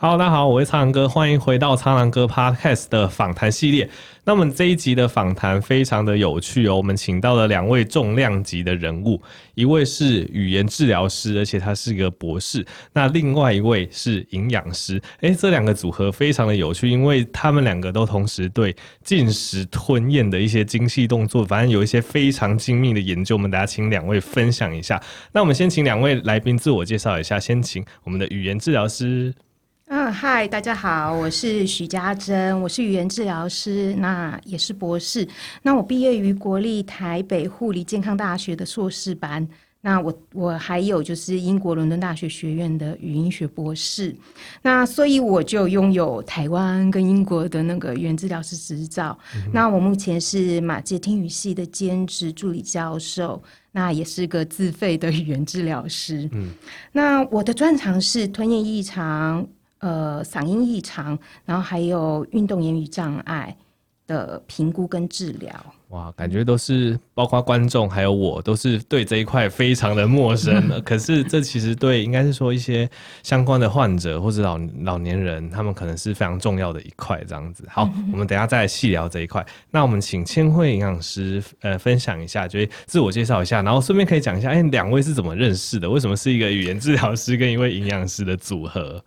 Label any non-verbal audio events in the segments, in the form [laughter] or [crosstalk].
Hello，大家好，我是苍狼哥，欢迎回到苍狼哥 Podcast 的访谈系列。那么这一集的访谈非常的有趣哦，我们请到了两位重量级的人物，一位是语言治疗师，而且他是一个博士；那另外一位是营养师。诶，这两个组合非常的有趣，因为他们两个都同时对进食吞咽的一些精细动作，反正有一些非常精密的研究。我们大家请两位分享一下。那我们先请两位来宾自我介绍一下，先请我们的语言治疗师。嗯，嗨，大家好，我是许家珍，我是语言治疗师，那也是博士。那我毕业于国立台北护理健康大学的硕士班。那我我还有就是英国伦敦大学学院的语音学博士。那所以我就拥有台湾跟英国的那个语言治疗师执照。嗯、那我目前是马偕听语系的兼职助理教授，那也是个自费的语言治疗师。嗯，那我的专长是吞咽异常。呃，嗓音异常，然后还有运动言语障碍的评估跟治疗。哇，感觉都是包括观众还有我都是对这一块非常的陌生的。[laughs] 可是这其实对应该是说一些相关的患者或者老老年人，他们可能是非常重要的一块这样子。好，我们等一下再来细聊这一块。那我们请千惠营养师呃分享一下，就是自我介绍一下，然后顺便可以讲一下，哎，两位是怎么认识的？为什么是一个语言治疗师跟一位营养师的组合？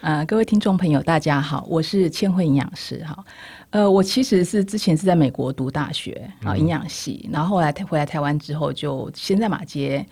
呃，各位听众朋友，大家好，我是千惠营养师哈。呃，我其实是之前是在美国读大学啊，营养系，然后后来回来台湾之后，就先在马街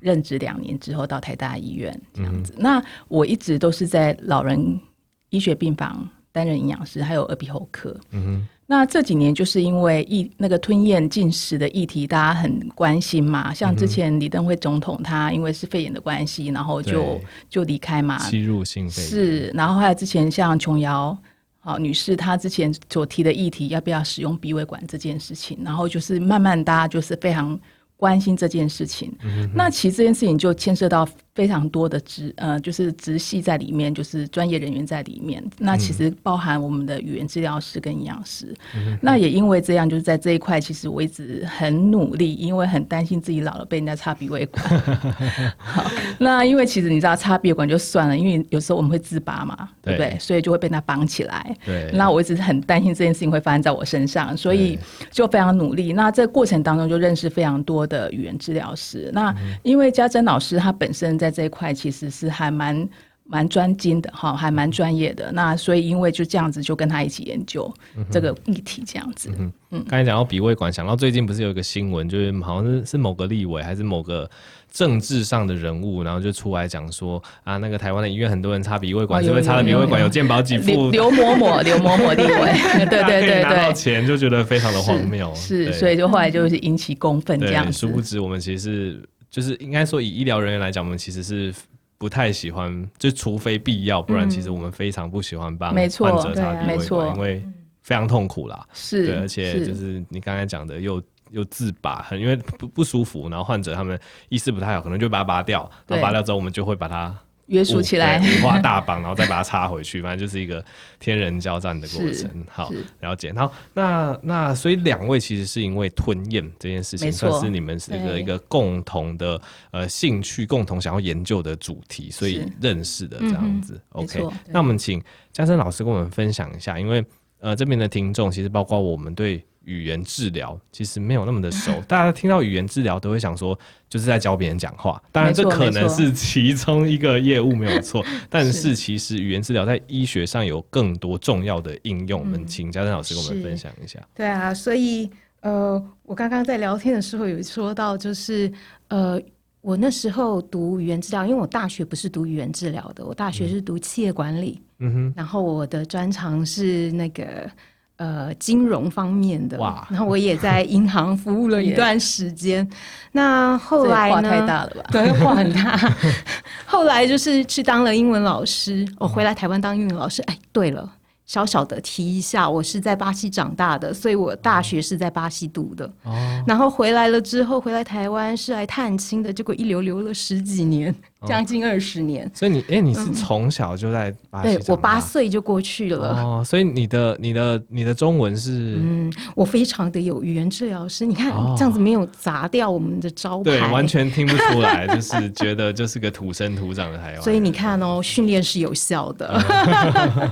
任职两年，之后到台大医院这样子。嗯、那我一直都是在老人医学病房担任营养师，还有耳鼻喉科。嗯哼。那这几年就是因为疫那个吞咽进食的议题，大家很关心嘛。像之前李登辉总统，他因为是肺炎的关系，然后就就离开嘛。吸入性肺炎是，然后还有之前像琼瑶好女士，她之前所提的议题，要不要使用鼻胃管这件事情，然后就是慢慢大家就是非常关心这件事情。嗯、那其实这件事情就牵涉到。非常多的职呃，就是直系在里面，就是专业人员在里面。那其实包含我们的语言治疗师跟营养师。嗯、那也因为这样，就是在这一块，其实我一直很努力，因为很担心自己老了被人家插鼻胃管。[laughs] 好，那因为其实你知道插鼻胃管就算了，因为有时候我们会自拔嘛，对，对不对？所以就会被他绑起来。对。那我一直很担心这件事情会发生在我身上，所以就非常努力。那这个过程当中就认识非常多的语言治疗师。那因为家珍老师他本身。在这一块其实是还蛮蛮专精的哈，还蛮专业的。那所以因为就这样子，就跟他一起研究这个议题，这样子。嗯嗯。刚才讲到鼻胃管，想到最近不是有一个新闻，就是好像是是某个立委还是某个政治上的人物，然后就出来讲说啊，那个台湾的医院很多人插鼻胃管，因为插了鼻胃管有健保给付。刘嬷嬷，刘嬷嬷立委，[laughs] 对对对对，拿到钱就觉得非常的荒谬。是，所以就后来就是引起公愤这样子。殊不知我们其实是。就是应该说，以医疗人员来讲，我们其实是不太喜欢，就除非必要，不然其实我们非常不喜欢帮患者插鼻胃管，因为非常痛苦啦。是，对，而且就是你刚才讲的又，又又自拔，很因为不不舒服，然后患者他们意识不太好，可能就把它拔掉，然后拔掉之后，我们就会把它。约束起来，五花大绑，然后再把它插回去，反正就是一个天人交战的过程。好，了解。好，那那所以两位其实是因为吞咽这件事情，算是你们是一个一个共同的呃兴趣，共同想要研究的主题，所以认识的这样子。OK，那我们请家珍老师跟我们分享一下，因为呃这边的听众其实包括我们对。语言治疗其实没有那么的熟，[laughs] 大家听到语言治疗都会想说，就是在教别人讲话。当然，这可能是其中一个业务没有错，[laughs] 但是其实语言治疗在医学上有更多重要的应用。我们请家珍老师跟我们分享一下。对啊，所以呃，我刚刚在聊天的时候有说到，就是呃，我那时候读语言治疗，因为我大学不是读语言治疗的，我大学是读企业管理。嗯哼，然后我的专长是那个。呃，金融方面的，哇然后我也在银行服务了一段时间。[laughs] 那后来呢？话太大了吧？对，话很大。[laughs] 后来就是去当了英文老师。我回来台湾当英文老师。哎，对了，小小的提一下，我是在巴西长大的，所以我大学是在巴西读的。哦，然后回来了之后，回来台湾是来探亲的，结果一留留了十几年，将近二十年。所以你，哎，你是从小就在巴西？对，我八岁就过去了。哦，所以你的、你的、你的中文是？嗯，我非常的有语言治疗师。你看这样子没有砸掉我们的招牌，对，完全听不出来，就是 [laughs] 觉得就是个土生土长的台湾。所以你看哦，训练是有效的。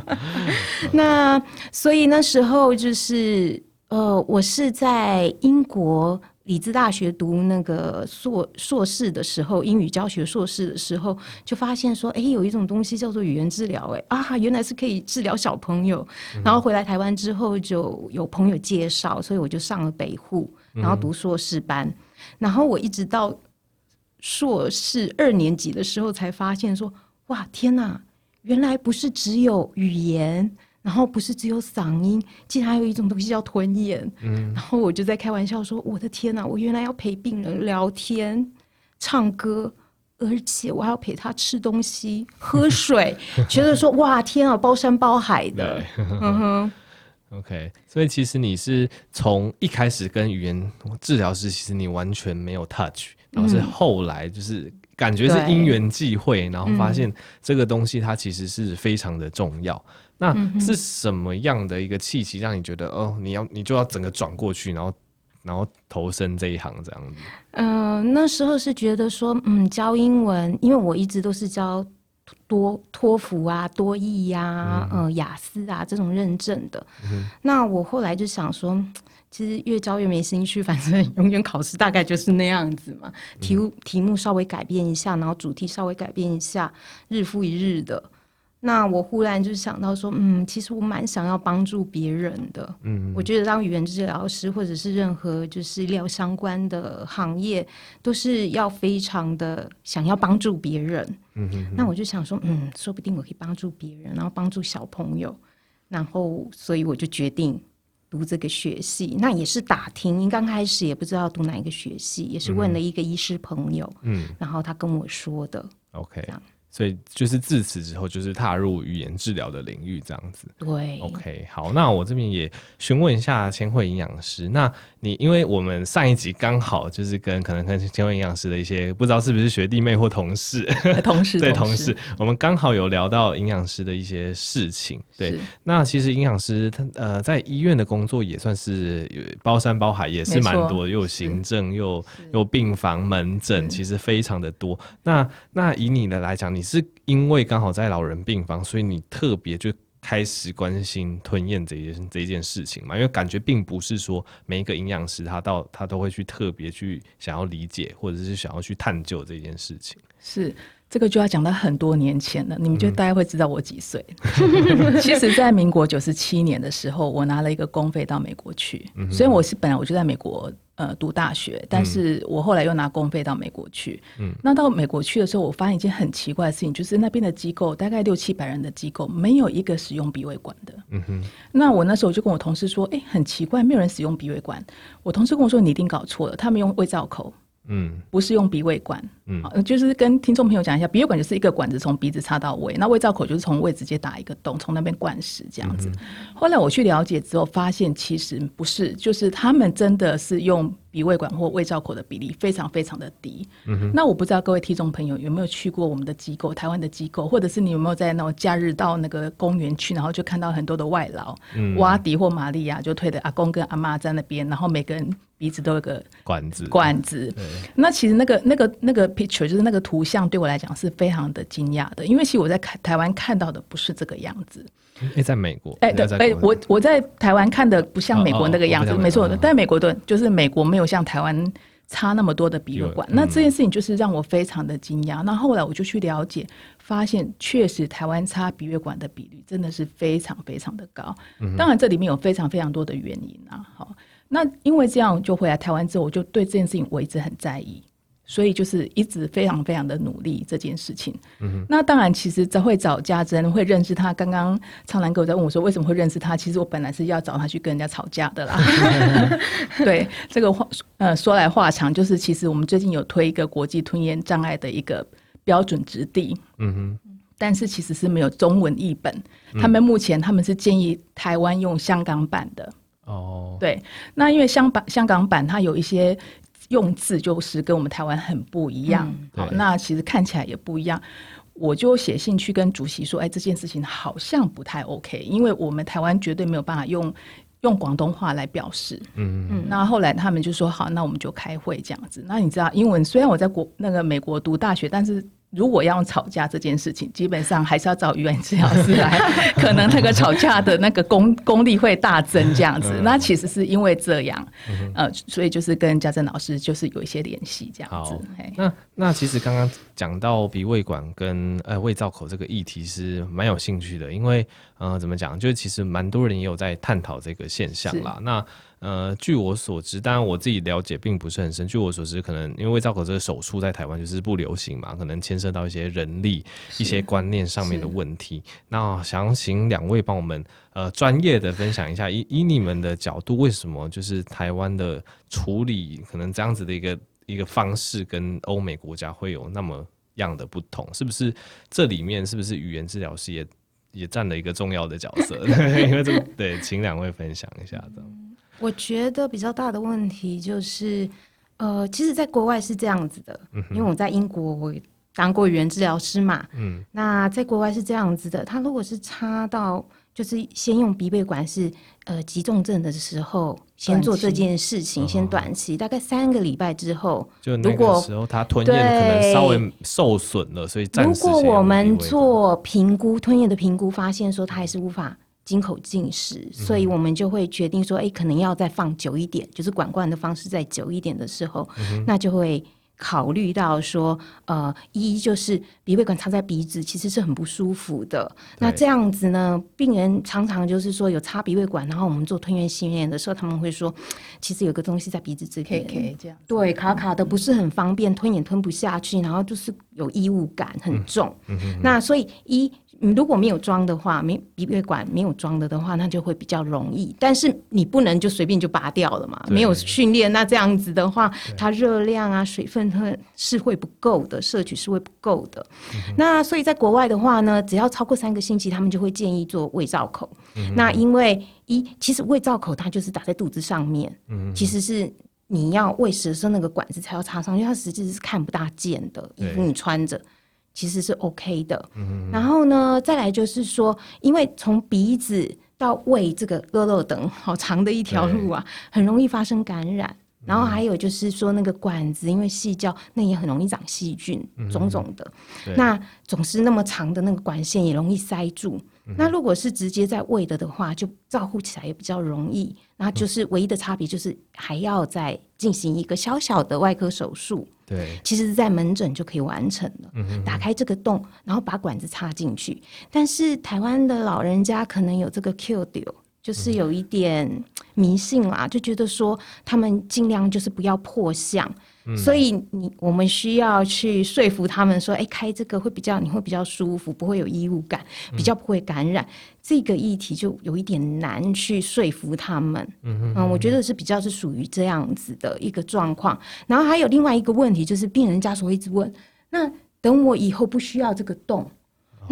[laughs] 那所以那时候就是呃，我是在英国里兹大学读那个硕硕士的时候，英语教学硕士的时候，就发现说，哎，有一种东西叫做语言治疗，哎啊，原来是可以治疗小朋友。然后回来台湾之后，就有朋友介绍，所以我就上了北护，然后读硕士班。然后我一直到硕士二年级的时候，才发现说，哇，天哪，原来不是只有语言。然后不是只有嗓音，竟然还有一种东西叫吞咽。嗯，然后我就在开玩笑说：“我的天哪，我原来要陪病人聊天、唱歌，而且我还要陪他吃东西、喝水，[laughs] 觉得说哇天啊，包山包海的。”嗯哼。OK，所以其实你是从一开始跟语言治疗师，其实你完全没有 touch，然后是后来就是感觉是因缘际会，然后发现这个东西它其实是非常的重要。那是什么样的一个契机让你觉得哦，你要你就要整个转过去，然后然后投身这一行这样子？嗯、呃，那时候是觉得说，嗯，教英文，因为我一直都是教多托福啊、多益呀、啊、嗯、呃、雅思啊这种认证的。嗯、那我后来就想说，其实越教越没兴趣，反正永远考试大概就是那样子嘛。题目题目稍微改变一下，然后主题稍微改变一下，日复一日的。那我忽然就想到说，嗯，其实我蛮想要帮助别人的。嗯，我觉得当语言治疗师或者是任何就是医疗相关的行业，都是要非常的想要帮助别人。嗯哼哼。那我就想说，嗯，说不定我可以帮助别人，然后帮助小朋友，然后所以我就决定读这个学系。那也是打听，刚开始也不知道读哪一个学系，也是问了一个医师朋友，嗯，然后他跟我说的。OK。这样。所以就是自此之后，就是踏入语言治疗的领域这样子。对，OK，好，那我这边也询问一下千惠营养师。那你因为我们上一集刚好就是跟可能跟千惠营养师的一些不知道是不是学弟妹或同事，同事 [laughs] 对同事，我们刚好有聊到营养师的一些事情。对，那其实营养师他呃在医院的工作也算是包山包海，也是蛮多，又有行政又有病房门诊，其实非常的多。那那以你的来讲，你你是因为刚好在老人病房，所以你特别就开始关心吞咽这件这一件事情嘛？因为感觉并不是说每一个营养师他到他都会去特别去想要理解，或者是想要去探究这件事情。是这个就要讲到很多年前了，你们就大概会知道我几岁。嗯、[laughs] 其实，在民国九十七年的时候，我拿了一个公费到美国去，所以我是本来我就在美国。呃，读大学，但是我后来又拿公费到美国去。嗯，那到美国去的时候，我发现一件很奇怪的事情，就是那边的机构大概六七百人的机构，没有一个使用鼻胃管的。嗯哼。那我那时候就跟我同事说，哎、欸，很奇怪，没有人使用鼻胃管。我同事跟我说，你一定搞错了，他们用胃造口。嗯，不是用鼻胃管，嗯，就是跟听众朋友讲一下，鼻胃管就是一个管子从鼻子插到胃，那胃造口就是从胃直接打一个洞，从那边灌食这样子。嗯、后来我去了解之后，发现其实不是，就是他们真的是用鼻胃管或胃造口的比例非常非常的低。嗯哼，那我不知道各位听众朋友有没有去过我们的机构，台湾的机构，或者是你有没有在那种假日到那个公园去，然后就看到很多的外劳，嗯，瓦迪或玛利亚就推着阿公跟阿妈在那边，然后每个人。鼻子都有个管子，管子。那其实那个、那个、那个 picture 就是那个图像，对我来讲是非常的惊讶的，因为其实我在台台湾看到的不是这个样子。哎、欸，在美国，哎、欸，对，哎、欸，我我在台湾看的不像美国那个样子，哦哦、没错的。但美国的，就是美国没有像台湾差那么多的比乐馆。那这件事情就是让我非常的惊讶。那后来我就去了解，发现确实台湾差比乐馆的比率真的是非常非常的高。当然，这里面有非常非常多的原因啊，好。那因为这样，就回来台湾之后，我就对这件事情我一直很在意，所以就是一直非常非常的努力这件事情。嗯哼。那当然，其实会找家珍会认识他。刚刚苍兰哥在问我说为什么会认识他，其实我本来是要找他去跟人家吵架的啦。[laughs] [laughs] 对，这个话呃说来话长，就是其实我们最近有推一个国际吞咽障碍的一个标准质地。嗯哼。但是其实是没有中文译本。嗯、他们目前他们是建议台湾用香港版的。哦，对，那因为香港香港版它有一些用字就是跟我们台湾很不一样，嗯、好，那其实看起来也不一样。我就写信去跟主席说，哎，这件事情好像不太 OK，因为我们台湾绝对没有办法用用广东话来表示。嗯嗯。那后来他们就说好，那我们就开会这样子。那你知道，英文虽然我在国那个美国读大学，但是。如果要吵架这件事情，基本上还是要找语言治疗师来，[laughs] 可能那个吵架的那个功功力会大增这样子。那其实是因为这样，呃，所以就是跟家政老师就是有一些联系这样子。那那其实刚刚讲到鼻胃管跟呃胃造口这个议题是蛮有兴趣的，因为呃怎么讲，就是其实蛮多人也有在探讨这个现象啦。那呃，据我所知，当然我自己了解并不是很深。据我所知，可能因为胃造口这个手术在台湾就是不流行嘛，可能牵涉到一些人力、一些观念上面的问题。那想请两位帮我们呃专业的分享一下，以以你们的角度，为什么就是台湾的处理可能这样子的一个一个方式，跟欧美国家会有那么样的不同？是不是这里面是不是语言治疗师也也占了一个重要的角色？[laughs] 因为这个对，请两位分享一下的。我觉得比较大的问题就是，呃，其实，在国外是这样子的，嗯、因为我在英国我当过语言治疗师嘛，嗯，那在国外是这样子的，他如果是插到，就是先用鼻胃管是呃急重症的时候，先做这件事情，期先短期，哦、大概三个礼拜之后，就那个时候他吞咽可能稍微受损了，所以。如果我们做评估吞咽的评估，发现说他还是无法。经口进食，所以我们就会决定说，哎、欸，可能要再放久一点，就是管灌的方式再久一点的时候，嗯、那就会考虑到说，呃，一就是鼻胃管插在鼻子，其实是很不舒服的。那这样子呢，病人常常就是说有插鼻胃管，然后我们做吞咽训练的时候，他们会说，其实有个东西在鼻子这边，可以这样，对，卡卡的不是很方便，吞也吞不下去，然后就是有异物感很重。那所以一。你如果没有装的话，没鼻胃管没有装的的话，那就会比较容易。但是你不能就随便就拔掉了嘛，对没有训练，那这样子的话，它热量啊、水分它是会不够的，摄取是会不够的。嗯、那所以在国外的话呢，只要超过三个星期，他们就会建议做胃造口。嗯、那因为一其实胃造口它就是打在肚子上面，嗯、其实是你要喂食的时候那个管子才要插上，因为它实际是看不大见的，衣服你穿着。其实是 OK 的，嗯、然后呢，再来就是说，因为从鼻子到胃这个落落等 [laughs] 好长的一条路啊，很容易发生感染。然后还有就是说，那个管子因为细胶，那也很容易长细菌，种种的。那总是那么长的那个管线也容易塞住。嗯、那如果是直接在胃的的话，就照顾起来也比较容易。那就是唯一的差别就是还要再进行一个小小的外科手术。对，其实是在门诊就可以完成了。嗯、哼打开这个洞，然后把管子插进去。但是台湾的老人家可能有这个 Q 丢，就是有一点迷信啦，嗯、就觉得说他们尽量就是不要破相。嗯、所以你我们需要去说服他们说，哎，开这个会比较你会比较舒服，不会有异物感，比较不会感染。嗯、这个议题就有一点难去说服他们。嗯哼嗯，我觉得是比较是属于这样子的一个状况。然后还有另外一个问题，就是病人家属会一直问，那等我以后不需要这个洞。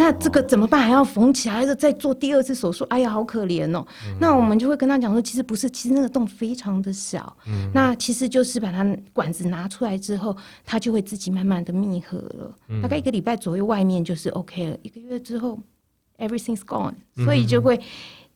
那这个怎么办？还要缝起来，还是再做第二次手术？哎呀，好可怜哦。嗯、那我们就会跟他讲说，其实不是，其实那个洞非常的小。嗯、那其实就是把它管子拿出来之后，它就会自己慢慢的密合了。嗯、大概一个礼拜左右，外面就是 OK 了。一个月之后，everything's gone。所以就会，嗯、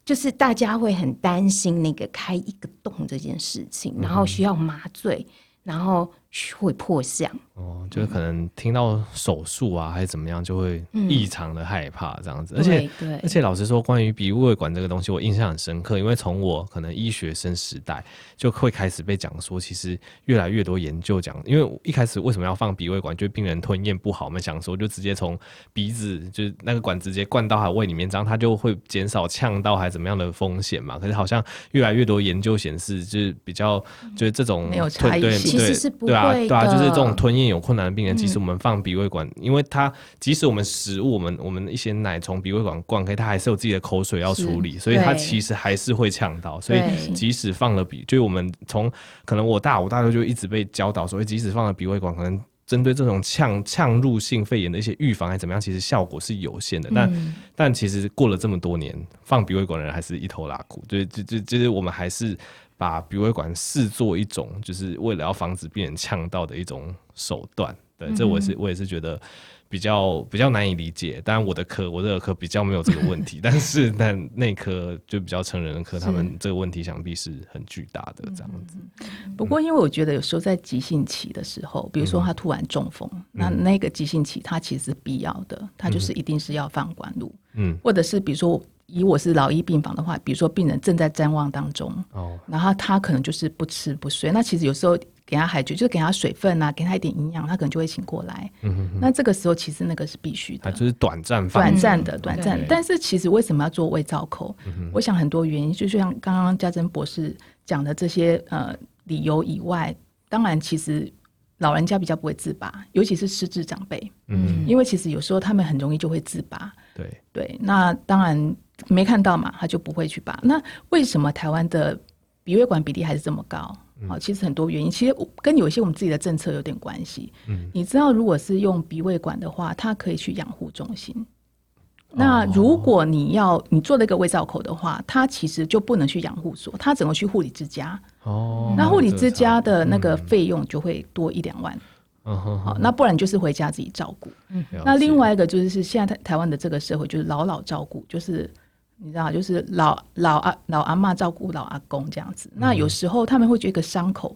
就是大家会很担心那个开一个洞这件事情，然后需要麻醉，然后。会破相哦，就是可能听到手术啊，还是怎么样，就会异常的害怕这样子。嗯、而且，对，而且老实说，关于鼻胃管这个东西，我印象很深刻，因为从我可能医学生时代就会开始被讲说，其实越来越多研究讲，因为一开始为什么要放鼻胃管，就是病人吞咽不好，我们想说就直接从鼻子就是那个管直接灌到他胃里面，这样他就会减少呛到还是怎么样的风险嘛。可是好像越来越多研究显示，就是比较就是这种没有差异其实是不会。对啊，就是这种吞咽有困难的病人，即使我们放鼻胃管，因为他即使我们食物，我们我们一些奶从鼻胃管灌开，他还是有自己的口水要处理，所以他其实还是会呛到。所以即使放了鼻，就是我们从可能我大我大就就一直被教导所以，即使放了鼻胃管，可能针对这种呛呛入性肺炎的一些预防还怎么样，其实效果是有限的。但、嗯、但其实过了这么多年，放鼻胃管的人还是一头拉苦。对，就就就是我们还是把鼻胃管视作一种，就是为了要防止病人呛到的一种手段。对，这我是我也是觉得。比较比较难以理解，当然我的科我的科比较没有这个问题，[laughs] 但是但内科就比较成人的科，他们这个问题想必是很巨大的这样。子。不过因为我觉得有时候在急性期的时候，比如说他突然中风，嗯、那那个急性期他其实是必要的，他就是一定是要放管路，嗯，或者是比如说以我是老一病房的话，比如说病人正在瞻望当中，哦，然后他可能就是不吃不睡，那其实有时候。给他海水，就是给他水分啊，给他一点营养，他可能就会醒过来。嗯哼哼。那这个时候其实那个是必须的，它就是短暂、短暂的、短暂。但是其实为什么要做胃造口？嗯、我想很多原因，就像刚刚家珍博士讲的这些呃理由以外，当然其实老人家比较不会自拔，尤其是失智长辈。嗯。因为其实有时候他们很容易就会自拔。对对。那当然没看到嘛，他就不会去拔。那为什么台湾的鼻胃管比例还是这么高？好，其实很多原因，其实跟有些我们自己的政策有点关系。嗯，你知道，如果是用鼻胃管的话，它可以去养护中心。哦、那如果你要你做了一个胃造口的话，它其实就不能去养护所，它只能去护理之家。哦，那护理之家的那个费用就会多一两万。嗯哼，好，那不然就是回家自己照顾。嗯，那另外一个就是是现在台台湾的这个社会就是老老照顾，就是。你知道，就是老老阿老阿妈照顾老阿公这样子。嗯、那有时候他们会觉得一个伤口，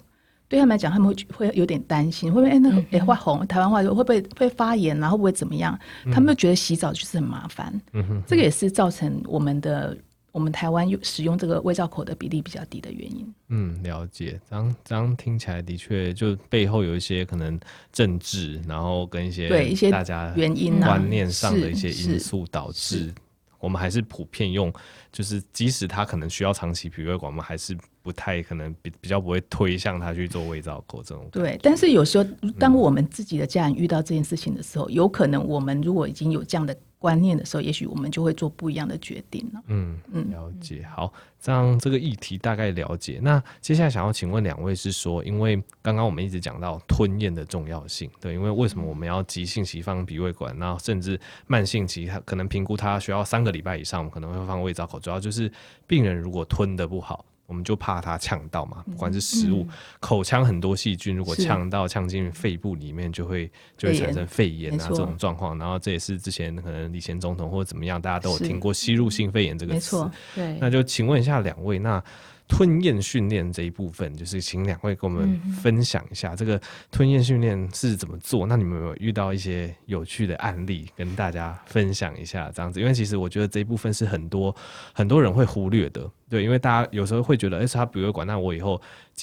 对他们来讲，他们会会有点担心，会不会哎那个哎发红？台湾话会不会会发炎啊？会不会怎么样？嗯、他们就觉得洗澡就是很麻烦。嗯哼，这个也是造成我们的我们台湾用使用这个胃造口的比例比较低的原因。嗯，了解。这样这样听起来的确，就背后有一些可能政治，然后跟一些对一些大家原因观念上的一些因素导致。我们还是普遍用，就是即使他可能需要长期鼻胃管，我们还是不太可能比比较不会推向他去做胃造口这种。对，但是有时候当我们自己的家人遇到这件事情的时候，嗯、有可能我们如果已经有这样的。观念的时候，也许我们就会做不一样的决定了。嗯嗯，了解。好，这样这个议题大概了解。那接下来想要请问两位是说，因为刚刚我们一直讲到吞咽的重要性，对，因为为什么我们要急性期放鼻胃管，然后甚至慢性期，它可能评估它需要三个礼拜以上，我们可能会放胃造口，主要就是病人如果吞的不好。我们就怕它呛到嘛，不管是食物、嗯、口腔很多细菌，如果呛到呛进肺部里面，就会就会产生肺炎啊这种状况。然后这也是之前可能以前总统或者怎么样，大家都有听过吸入性肺炎这个词。对，那就请问一下两位，那。吞咽训练这一部分，就是请两位跟我们分享一下这个吞咽训练是怎么做。那你们有没有遇到一些有趣的案例跟大家分享一下？这样子，因为其实我觉得这一部分是很多很多人会忽略的。对，因为大家有时候会觉得，哎，是他鼻胃管，那我以后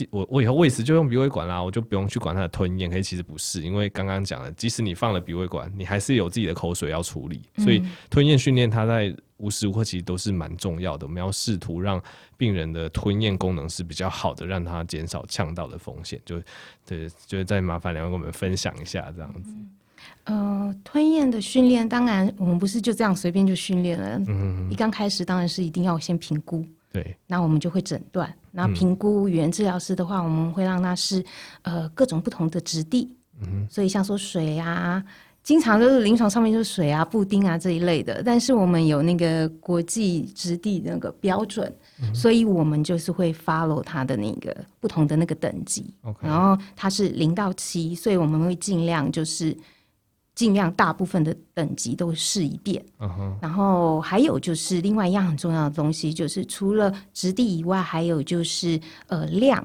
我我以后喂食就用鼻胃管啦，我就不用去管他的吞咽。可是其实不是，因为刚刚讲了，即使你放了鼻胃管，你还是有自己的口水要处理。所以吞咽训练它在无时无刻其实都是蛮重要的，我们要试图让病人的吞咽功能是比较好的，让他减少呛到的风险。就对，就再麻烦两位跟我们分享一下这样子。呃，吞咽的训练，当然我们不是就这样随便就训练了。嗯，一刚开始当然是一定要先评估。对，那我们就会诊断。那评估语言治疗师的话，我们会让他是呃各种不同的质地。嗯，所以像说水啊。经常就是临床上面就是水啊、布丁啊这一类的，但是我们有那个国际质地的那个标准，嗯，所以我们就是会 follow 它的那个不同的那个等级。然后它是零到七，所以我们会尽量就是尽量大部分的等级都试一遍。Uh -huh. 然后还有就是另外一样很重要的东西，就是除了质地以外，还有就是呃量。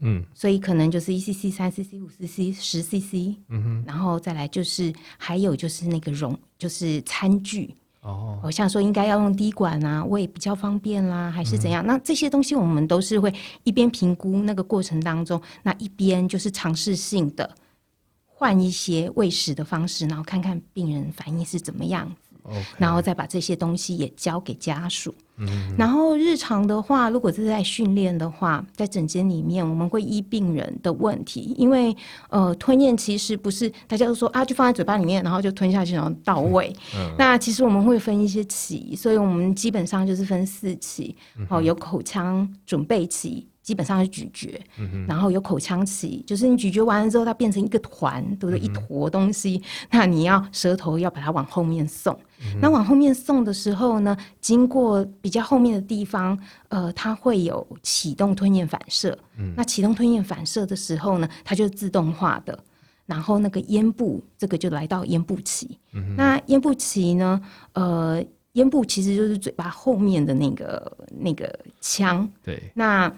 嗯，所以可能就是一 cc、三 cc、五 cc、十 cc，嗯哼，然后再来就是还有就是那个容，就是餐具。哦，好像说应该要用滴管啊，胃比较方便啦，还是怎样？嗯、那这些东西我们都是会一边评估那个过程当中，那一边就是尝试性的换一些喂食的方式，然后看看病人反应是怎么样.然后再把这些东西也交给家属。嗯、然后日常的话，如果是在训练的话，在诊间里面，我们会依病人的问题，因为呃吞咽其实不是大家都说啊，就放在嘴巴里面，然后就吞下去，然后到位。嗯、那其实我们会分一些期，所以我们基本上就是分四期。哦，有口腔准备期。基本上是咀嚼，嗯、然后有口腔期，就是你咀嚼完了之后，它变成一个团，对不对？嗯、一坨东西，那你要舌头要把它往后面送。嗯、那往后面送的时候呢，经过比较后面的地方，呃，它会有启动吞咽反射。嗯、那启动吞咽反射的时候呢，它就是自动化的。然后那个咽部，这个就来到咽部期。嗯、那咽部期呢，呃，咽部其实就是嘴巴后面的那个那个腔。对，那。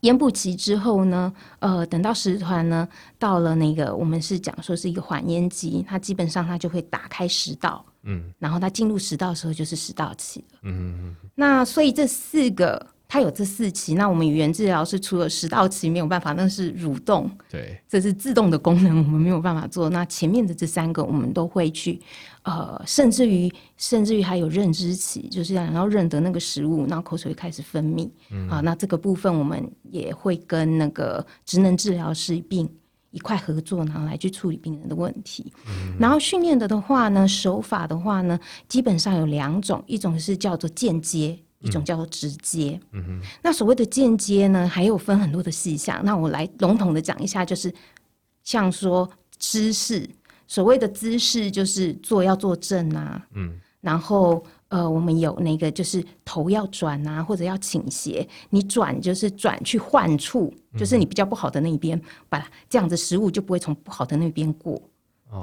咽部期之后呢，呃，等到食团呢到了那个，我们是讲说是一个缓咽期，它基本上它就会打开食道，嗯，然后它进入食道的时候就是食道期了，嗯嗯嗯。那所以这四个。它有这四期，那我们语言治疗是除了食道期没有办法，那是蠕动，对，这是自动的功能，我们没有办法做。那前面的这三个，我们都会去，呃，甚至于甚至于还有认知期，就是然后认得那个食物，然后口水会开始分泌，嗯、啊，那这个部分我们也会跟那个职能治疗师并一块合作，然后来去处理病人的问题。嗯、然后训练的的话呢，手法的话呢，基本上有两种，一种是叫做间接。一种叫做直接，嗯哼，那所谓的间接呢，还有分很多的细项。那我来笼统的讲一下，就是像说姿势，所谓的姿势就是坐要坐正啊，嗯，然后呃，我们有那个就是头要转啊，或者要倾斜，你转就是转去患处，就是你比较不好的那一边，嗯、把这样子食物就不会从不好的那边过。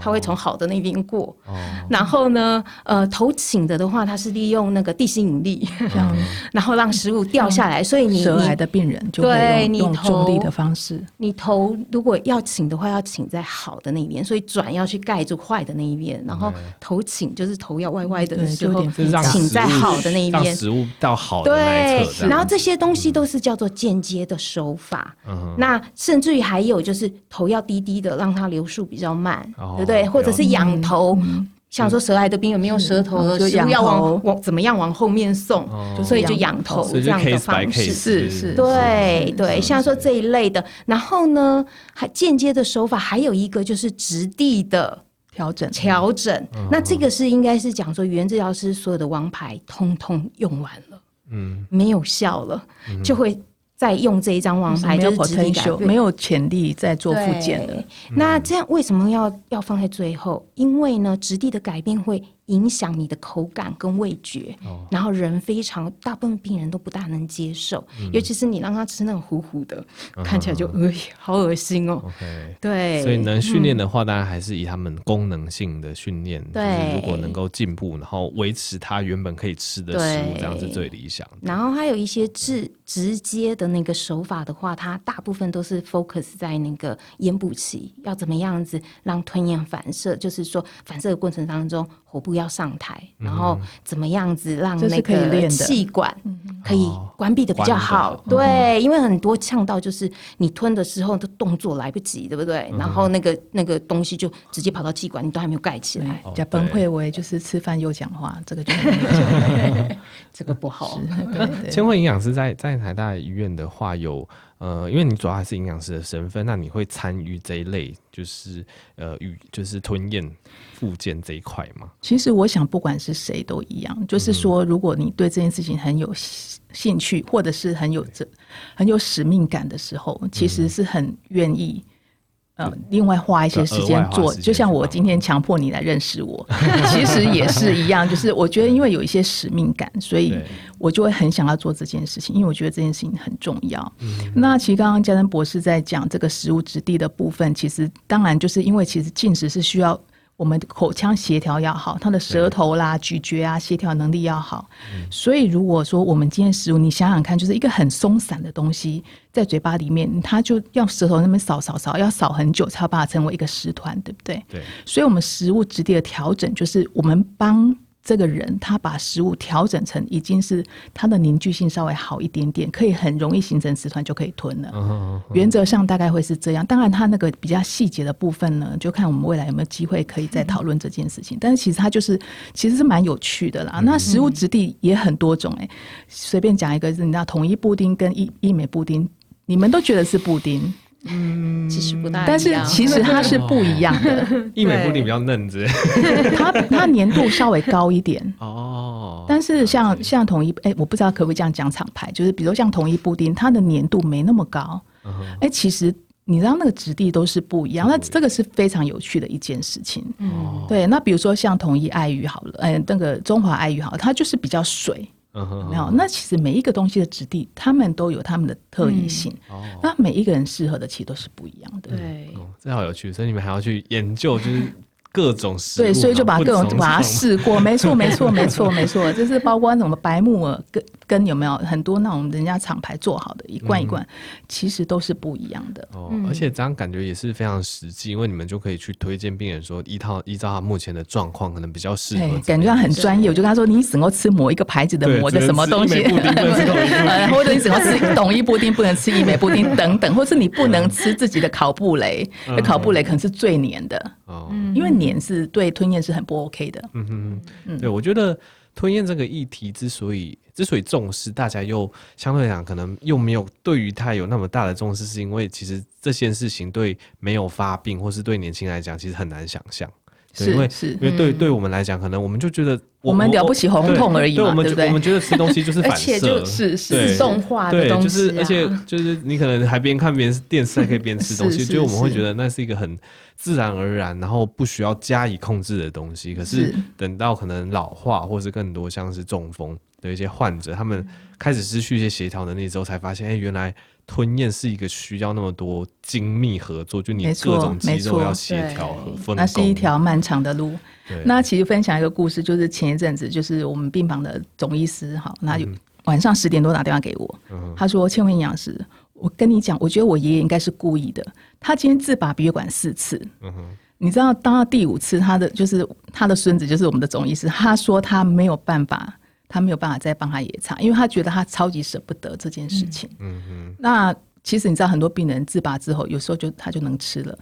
它会从好的那边过，哦、然后呢，呃，头倾的的话，它是利用那个地心引力，嗯、然后让食物掉下来。所以你舌癌的病人就会用重力的方式。你头如果要请的话，要请在好的那一边，所以转要去盖住坏的那一边，然后头请就是头要歪歪的时候，请在好的那一边，让食物到好的那一侧。对，然后这些东西都是叫做间接的手法。嗯、那甚至于还有就是头要低低的，让它流速比较慢。哦对不对？或者是仰头，嗯、像说舌癌的病有没有舌头的时候，要往往怎么样往后面送，哦、所以就仰头这样的方式，是是，对对，像说这一类的。然后呢，还间接的手法还有一个就是质地的调整。调整。嗯、那这个是应该是讲说语言治疗师所有的王牌通通用完了，嗯，没有效了，嗯、就会。再用这一张王牌就是质地改变，没有潜力再做复健的。那这样为什么要要放在最后？因为呢，质地的改变会。影响你的口感跟味觉，哦、然后人非常大部分病人都不大能接受，嗯、尤其是你让他吃那种糊糊的，嗯、看起来就呃好恶心哦。对，所以能训练的话，当然还是以他们功能性的训练。对、嗯，如果能够进步，然后维持他原本可以吃的食物，这样是最理想的。然后还有一些直直接的那个手法的话，它大部分都是 focus 在那个咽部期，要怎么样子让吞咽反射，就是说反射的过程当中。喉部要上台，然后怎么样子让那个气管可以关闭的比较好？对，因为很多呛到就是你吞的时候的动作来不及，对不对？然后那个那个东西就直接跑到气管，你都还没有盖起来。叫崩溃为就是吃饭又讲话，[laughs] 这个就这个不好。千惠营养师在在台大医院的话有。呃，因为你主要还是营养师的身份，那你会参与这一类，就是呃，与就是吞咽附件这一块吗？其实我想，不管是谁都一样，就是说，如果你对这件事情很有兴趣，或者是很有这很有使命感的时候，其实是很愿意。呃，另外花一些时间做，就像我今天强迫你来认识我，[laughs] 其实也是一样。就是我觉得，因为有一些使命感，所以我就会很想要做这件事情，因为我觉得这件事情很重要。嗯、那其实刚刚嘉登博士在讲这个食物质地的部分，其实当然就是因为其实进食是需要。我们的口腔协调要好，他的舌头啦、咀嚼啊、协调能力要好。嗯、所以，如果说我们今天食物，你想想看，就是一个很松散的东西在嘴巴里面，它就要舌头那边扫扫扫，要扫很久才要把它成为一个食团，对不对？对。所以，我们食物质地的调整，就是我们帮。这个人他把食物调整成已经是它的凝聚性稍微好一点点，可以很容易形成食团就可以吞了。Uh. 原则上大概会是这样。当然，他那个比较细节的部分呢，就看我们未来有没有机会可以再讨论这件事情。嗯、但是其实它就是其实是蛮有趣的啦。嗯、那食物质地也很多种哎、欸，随便讲一个，是你知道统一布丁跟一一美布丁，你们都觉得是布丁。嗯，其实不大一样，但是其实它是不一样的。[laughs] 义美布丁比较嫩子，它它粘度稍微高一点 [laughs] 哦。但是像像统一，哎、欸，我不知道可不可以这样讲厂牌，就是比如像统一布丁，它的粘度没那么高。哎、嗯欸，其实你知道那个质地都是不一样，那这个是非常有趣的一件事情。嗯，对。那比如说像统一爱玉好了，哎、欸，那个中华爱玉好了，它就是比较水。嗯、没有，那其实每一个东西的质地，他们都有他们的特异性。嗯、那每一个人适合的其实都是不一样的。对，哦，这好有趣，所以你们还要去研究，就是。各种食物，对，所以就把各种把它试过，没错，没错，没错，没错，就是包括什么白木耳跟跟有没有很多那种人家厂牌做好的一罐一罐，其实都是不一样的。哦，而且这样感觉也是非常实际，因为你们就可以去推荐病人说，一套依照他目前的状况，可能比较适合。感觉很专业，我就跟他说，你只能吃某一个牌子的某个什么东西，[laughs] 或者你只能吃统一布丁，不能吃一美布丁等等，或是你不能吃自己的烤布蕾，烤布雷可能是最黏的哦，因为黏。是对吞咽是很不 OK 的。嗯嗯嗯，对，我觉得吞咽这个议题之所以之所以重视，大家又相对来讲可能又没有对于它有那么大的重视，是因为其实这件事情对没有发病或是对年轻人来讲，其实很难想象。是因为是因为对对我们来讲，可能我们就觉得我们了不起红痛而已嘛，对不对？我们觉得吃东西就是 [laughs] 反射，是是自动化的东西，就是而且就是你可能还边看边电视还可以边吃 [laughs] 东西，所以我们会觉得那是一个很自然而然，然后不需要加以控制的东西。可是等到可能老化，或是更多像是中风的一些患者，他们开始失去一些协调能力之后，才发现，哎，原来。吞咽是一个需要那么多精密合作，就你各种肌肉要协调和分工，那是一条漫长的路。那其实分享一个故事，就是前一阵子，就是我们病房的总医师哈，那就晚上十点多打电话给我，嗯、他说：“千惠营养师，我跟你讲，我觉得我爷爷应该是故意的。他今天自拔鼻血管四次，嗯、你知道，当到第五次，他的就是他的孙子，就是我们的总医师，他说他没有办法。”他没有办法再帮他野插，因为他觉得他超级舍不得这件事情。嗯嗯。那其实你知道，很多病人自拔之后，有时候就他就能吃了。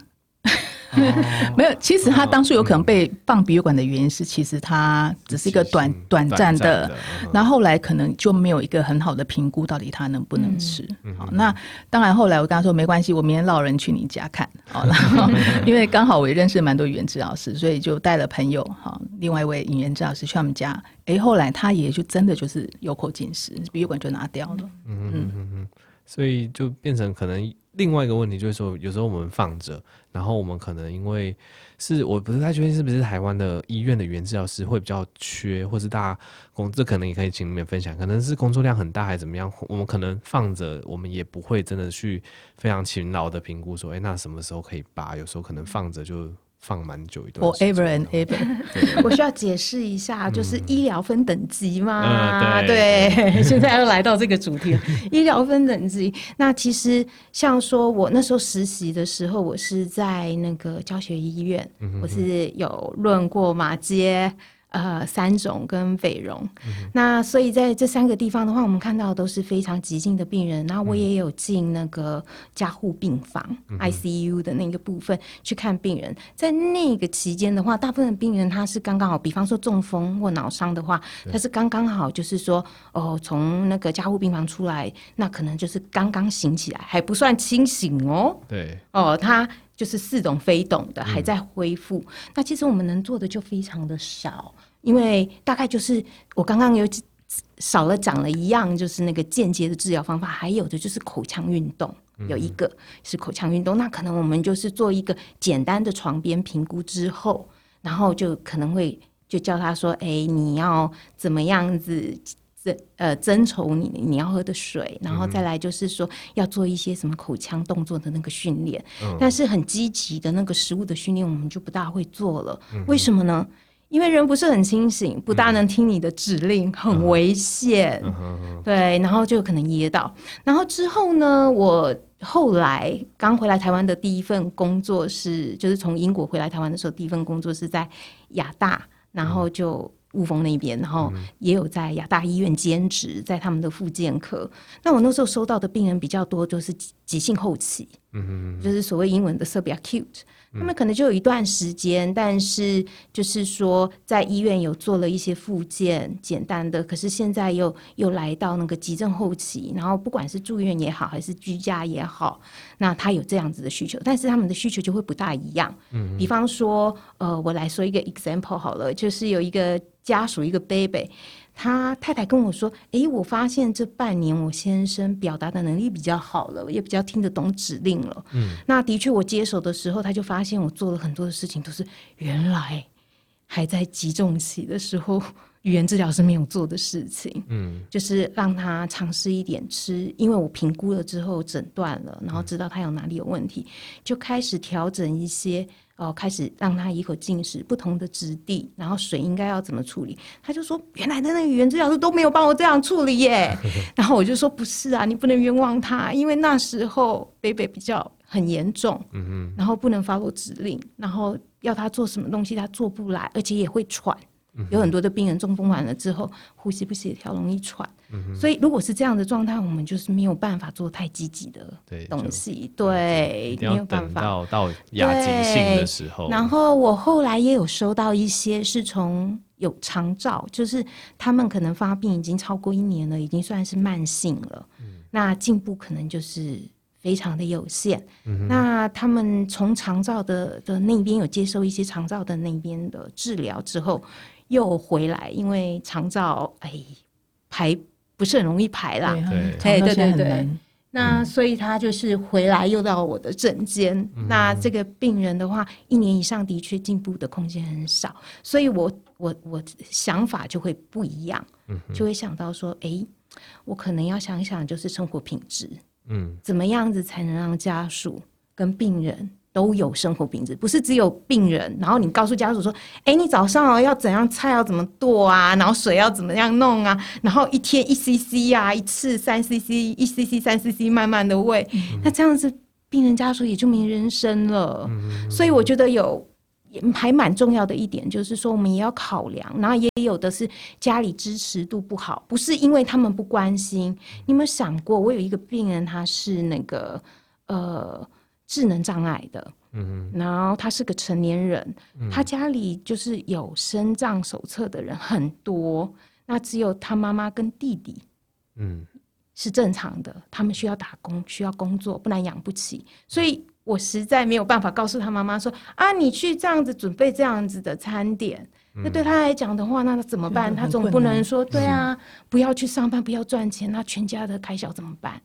没有，其实他当初有可能被放鼻胃管的原因是，其实他只是一个短短暂的，那后后来可能就没有一个很好的评估，到底他能不能吃。好，那当然后来我跟他说没关系，我明天绕人去你家看。好，然后因为刚好我也认识蛮多语言治疗师，所以就带了朋友哈，另外一位语言治疗师去他们家。哎，后来他也就真的就是有口进食，鼻胃管就拿掉了。嗯嗯嗯嗯，所以就变成可能。另外一个问题就是说，有时候我们放着，然后我们可能因为是我不是太确定是不是台湾的医院的原治疗师会比较缺，或是大家工这可能也可以请你们分享，可能是工作量很大还是怎么样，我们可能放着，我们也不会真的去非常勤劳的评估说，哎、那什么时候可以拔？有时候可能放着就。放蛮久一段，forever and ever。我需要解释一下，就是医疗分等级嘛。对，[laughs] 现在又来到这个主题，医疗分等级。那其实像说，我那时候实习的时候，我是在那个教学医院，我是有论过马偕。呃，三种跟北荣，嗯、那所以在这三个地方的话，我们看到的都是非常急性的病人。然后我也有进那个加护病房、嗯、ICU 的那个部分去看病人。在那个期间的话，大部分的病人他是刚刚好，比方说中风或脑伤的话，他是刚刚好，就是说哦，从那个加护病房出来，那可能就是刚刚醒起来，还不算清醒哦。对，哦，他就是似懂非懂的，还在恢复。嗯、那其实我们能做的就非常的少。因为大概就是我刚刚有少了讲了一样，就是那个间接的治疗方法，还有的就是口腔运动，有一个是口腔运动。那可能我们就是做一个简单的床边评估之后，然后就可能会就叫他说：“哎，你要怎么样子增呃增稠你你要喝的水，然后再来就是说要做一些什么口腔动作的那个训练。但是很积极的那个食物的训练，我们就不大会做了。为什么呢？”因为人不是很清醒，不大能听你的指令，嗯、很危险。对，然后就可能噎到。然后之后呢，我后来刚回来台湾的第一份工作是，就是从英国回来台湾的时候，第一份工作是在亚大，然后就雾峰那边，然后也有在亚大医院兼职，在他们的复健科。那我那时候收到的病人比较多，就是急性后期，嗯、就是所谓英文的 subacute。他们可能就有一段时间，但是就是说在医院有做了一些复健，简单的，可是现在又又来到那个急症后期，然后不管是住院也好，还是居家也好，那他有这样子的需求，但是他们的需求就会不大一样。嗯，比方说，呃，我来说一个 example 好了，就是有一个家属，一个 baby。他太太跟我说：“诶，我发现这半年我先生表达的能力比较好了，也比较听得懂指令了。嗯，那的确，我接手的时候，他就发现我做了很多的事情都是原来还在急重期的时候，语言治疗师没有做的事情。嗯，就是让他尝试一点吃，因为我评估了之后诊断了，然后知道他有哪里有问题，就开始调整一些。”哦，开始让他一口进食，不同的质地，然后水应该要怎么处理？他就说，原来的那个语言治疗师都没有帮我这样处理耶。[laughs] 然后我就说，不是啊，你不能冤枉他，因为那时候北北比较很严重，嗯嗯，然后不能 follow 指令，然后要他做什么东西他做不来，而且也会喘。有很多的病人中风完了之后，呼吸不协调，容易喘。嗯、所以如果是这样的状态，我们就是没有办法做太积极的东西。对，没有办法到到亚急性的时候。然后我后来也有收到一些是从有长照，就是他们可能发病已经超过一年了，已经算是慢性了。嗯、那进步可能就是非常的有限。嗯、那他们从长照的的那边有接受一些长照的那边的治疗之后。又回来，因为肠照哎排不是很容易排啦，对对。对对，那所以他就是回来又到我的诊间。嗯、那这个病人的话，一年以上的确进步的空间很少，所以我我我想法就会不一样，嗯、就会想到说，哎，我可能要想一想，就是生活品质，嗯，怎么样子才能让家属跟病人。都有生活品质，不是只有病人。然后你告诉家属说：“哎，你早上要怎样，菜要怎么剁啊？然后水要怎么样弄啊？然后一天一 cc 啊，一次三 cc，一 cc 三 cc，慢慢的喂。那这样子，病人家属也就没人生了。所以我觉得有还蛮重要的一点，就是说我们也要考量。然后也有的是家里支持度不好，不是因为他们不关心。你有没有想过，我有一个病人，他是那个呃。智能障碍的，嗯哼，然后他是个成年人，嗯、他家里就是有身障手册的人很多，那只有他妈妈跟弟弟，嗯，是正常的，他们需要打工，需要工作，不然养不起，所以我实在没有办法告诉他妈妈说啊，你去这样子准备这样子的餐点。那对他来讲的话，那他怎么办？他总不能说，对啊，不要去上班，不要赚钱，那全家的开销怎么办？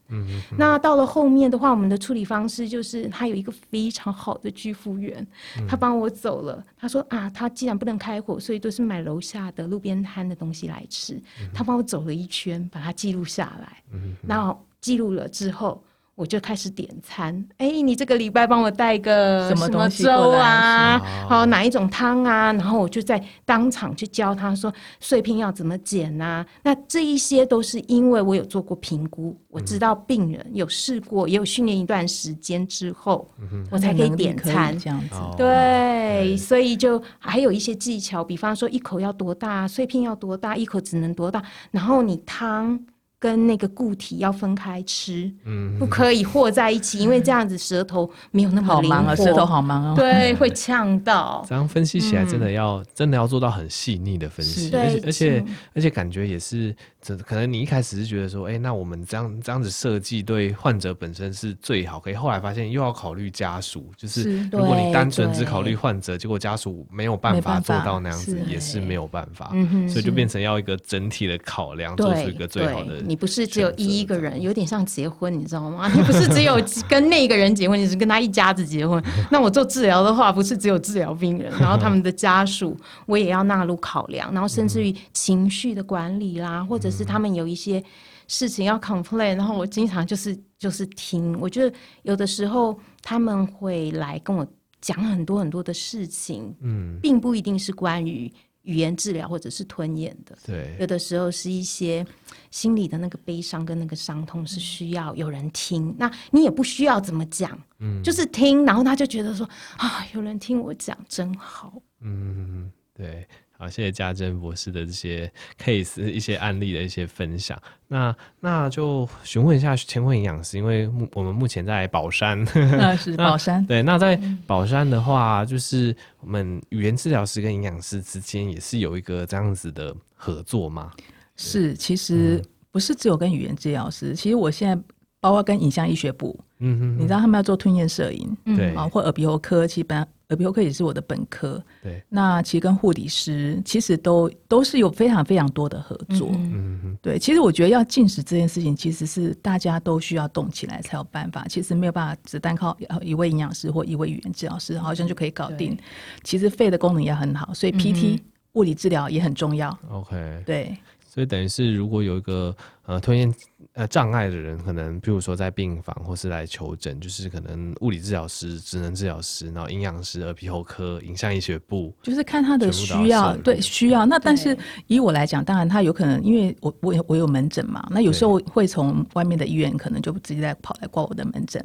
那到了后面的话，我们的处理方式就是，他有一个非常好的居服员，他帮我走了。他说啊，他既然不能开火，所以都是买楼下的路边摊的东西来吃。他帮我走了一圈，把它记录下来。嗯。然后记录了之后。我就开始点餐，哎、欸，你这个礼拜帮我带个什么东西粥啊？好，哪一种汤啊？然后我就在当场去教他说碎片要怎么剪啊。那这一些都是因为我有做过评估，嗯、我知道病人有试过，也有训练一段时间之后，嗯、我才可以点餐这样子。对，对所以就还有一些技巧，比方说一口要多大，碎片要多大，一口只能多大，然后你汤。跟那个固体要分开吃，嗯，不可以和在一起，因为这样子舌头没有那么灵活，好忙啊，舌头好忙哦，对，会呛到。[laughs] 这样分析起来，真的要真的要做到很细腻的分析，而且而且而且感觉也是，这可能你一开始是觉得说，哎，那我们这样这样子设计对患者本身是最好，可以后来发现又要考虑家属，就是如果你单纯只考虑患者，结果家属没有办法做到那样子，也是没有办法，所以就变成要一个整体的考量，做出一个最好的。你不是只有一一个人，有点像结婚，你知道吗？[laughs] 你不是只有跟那个人结婚，你是跟他一家子结婚。那我做治疗的话，不是只有治疗病人，然后他们的家属我也要纳入考量，然后甚至于情绪的管理啦，或者是他们有一些事情要 complain，然后我经常就是就是听。我觉得有的时候他们会来跟我讲很多很多的事情，嗯，并不一定是关于。语言治疗或者是吞咽的，对，有的时候是一些心里的那个悲伤跟那个伤痛是需要有人听，那你也不需要怎么讲，嗯，就是听，然后他就觉得说啊，有人听我讲真好，嗯。对，好，谢谢家珍博士的这些 case [laughs] 一些案例的一些分享。那那就询问一下千惠营养师，因为目我们目前在宝山，[laughs] 那是宝山。对，那在宝山的话，就是我们语言治疗师跟营养师之间也是有一个这样子的合作吗？是，其实不是只有跟语言治疗师，其实我现在包括跟影像医学部，嗯哼，你知道他们要做吞咽摄影，对啊，或耳鼻喉科，其实本来。耳鼻喉科也是我的本科，对。那其实跟护理师其实都都是有非常非常多的合作，嗯嗯。对，其实我觉得要进食这件事情，其实是大家都需要动起来才有办法。其实没有办法只单靠一位营养师或一位语言治疗师，好像就可以搞定。其实肺的功能也很好，所以 PT 物理治疗也很重要。OK，对。所以等于是如果有一个呃吞咽。呃，障碍的人可能，比如说在病房或是来求诊，就是可能物理治疗师、职能治疗师，然后营养师、耳鼻喉科、影像医学部，就是看他的需要，对需要。那但是以我来讲，当然他有可能，因为我我我有门诊嘛，那有时候会从外面的医院可能就直接来跑来挂我的门诊。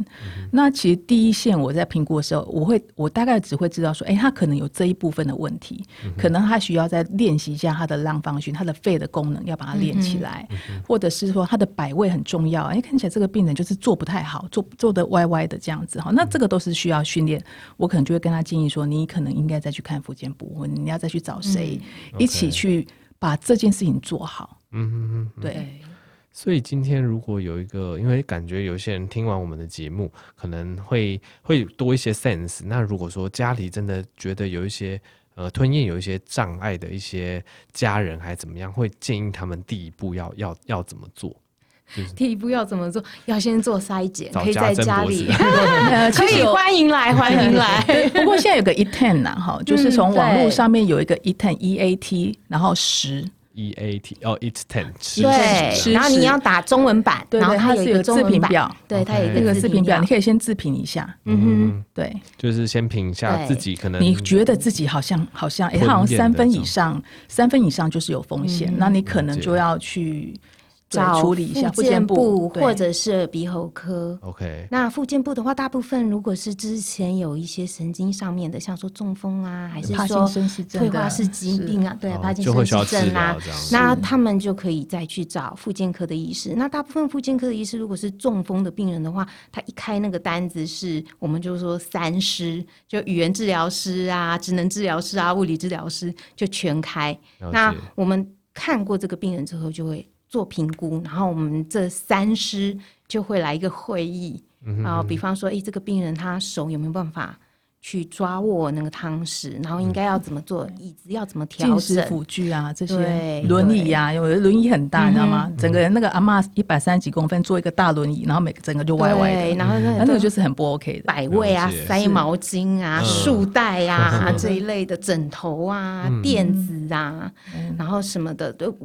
那其实第一线我在评估的时候，我会我大概只会知道说，哎，他可能有这一部分的问题，可能他需要再练习一下他的浪方训，他的肺的功能要把它练起来，或者是说他的摆位很重要，哎，看起来这个病人就是做不太好，做做的歪歪的这样子哈，那这个都是需要训练。我可能就会跟他建议说，你可能应该再去看复健部，或你要再去找谁一起去把这件事情做好。嗯嗯嗯，对。所以今天如果有一个，因为感觉有些人听完我们的节目，可能会会多一些 sense。那如果说家里真的觉得有一些呃吞咽有一些障碍的一些家人，还怎么样，会建议他们第一步要要要怎么做？第一步要怎么做？要先做筛检，可以在家里，[laughs] 可以欢迎来，[laughs] 欢迎来。[laughs] 不过现在有个 Eat 呐，哈，就是从网络上面有一个 Eat E A T，然后十 E A T 哦，It's Ten，对，然后你要打中文版，然后它是有一个自评表，对，它有一个自评表，你可以先自评一下，嗯哼，对，就是先评一下自己可能你觉得自己好像好像哎，好像三分以上，三分以上就是有风险，那你可能就要去。找处理一下复健部或者是耳鼻喉科。OK，那复健部的话，大部分如果是之前有一些神经上面的，像说中风啊，还是说退化性疾病啊，对，帕金森氏症啊，那他们就可以再去找复健科的医师。那大部分复健科的医师，如果是中风的病人的话，他一开那个单子是，我们就说三师，就语言治疗师啊、职能治疗师啊、物理治疗师，就全开。那我们看过这个病人之后，就会。做评估，然后我们这三师就会来一个会议，嗯、哼哼然后比方说，哎，这个病人他手有没有办法去抓握那个汤匙，然后应该要怎么做，椅子要怎么调整，进食辅具啊，这些。轮椅啊，因为轮椅很大，你知道吗？整个人那个阿嬷一百三十几公分，坐一个大轮椅，然后每个整个就歪歪的，然后那个就是很不 OK 的，摆位啊，塞毛巾啊，束带啊 [laughs] 这一类的枕头啊，垫子啊，然后什么的都。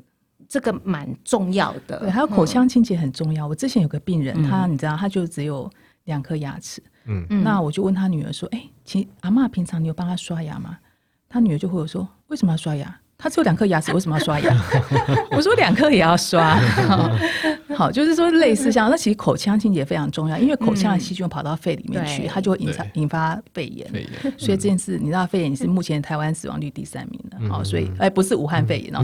这个蛮重要的，对，还有口腔清洁很重要。嗯、我之前有个病人，他你知道，他就只有两颗牙齿，嗯，那我就问他女儿说：“哎、欸，其阿妈平常你有帮他刷牙吗？”他女儿就会说：“为什么要刷牙？”他只有两颗牙齿，为什么要刷牙？[laughs] 我说两颗也要刷。[laughs] 好，就是说类似像那其实口腔清洁非常重要，因为口腔的细菌跑到肺里面去，它就会引发引发肺炎。所以这件事，你知道肺炎是目前台湾死亡率第三名的。好，所以哎，不是武汉肺炎哦，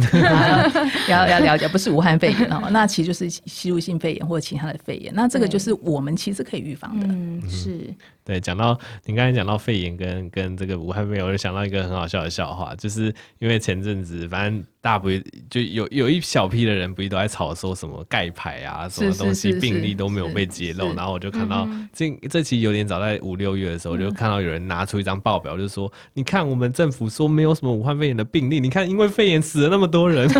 [laughs] 要要了解，不是武汉肺炎哦，[laughs] 那其实就是吸入性肺炎或者其他的肺炎。那这个就是我们其实可以预防的。嗯，是。对，讲到你刚才讲到肺炎跟跟这个武汉肺炎，我就想到一个很好笑的笑话，就是因为前阵子反正大不就有有一小批的人不是都在吵说什么盖牌啊，什么东西病例都没有被揭露，然后我就看到这这期有点早在五六月的时候，就看到有人拿出一张报表，就说你看我们政府说没有什么武汉肺炎的病例，你看因为肺炎死了那么多人，[laughs] [laughs]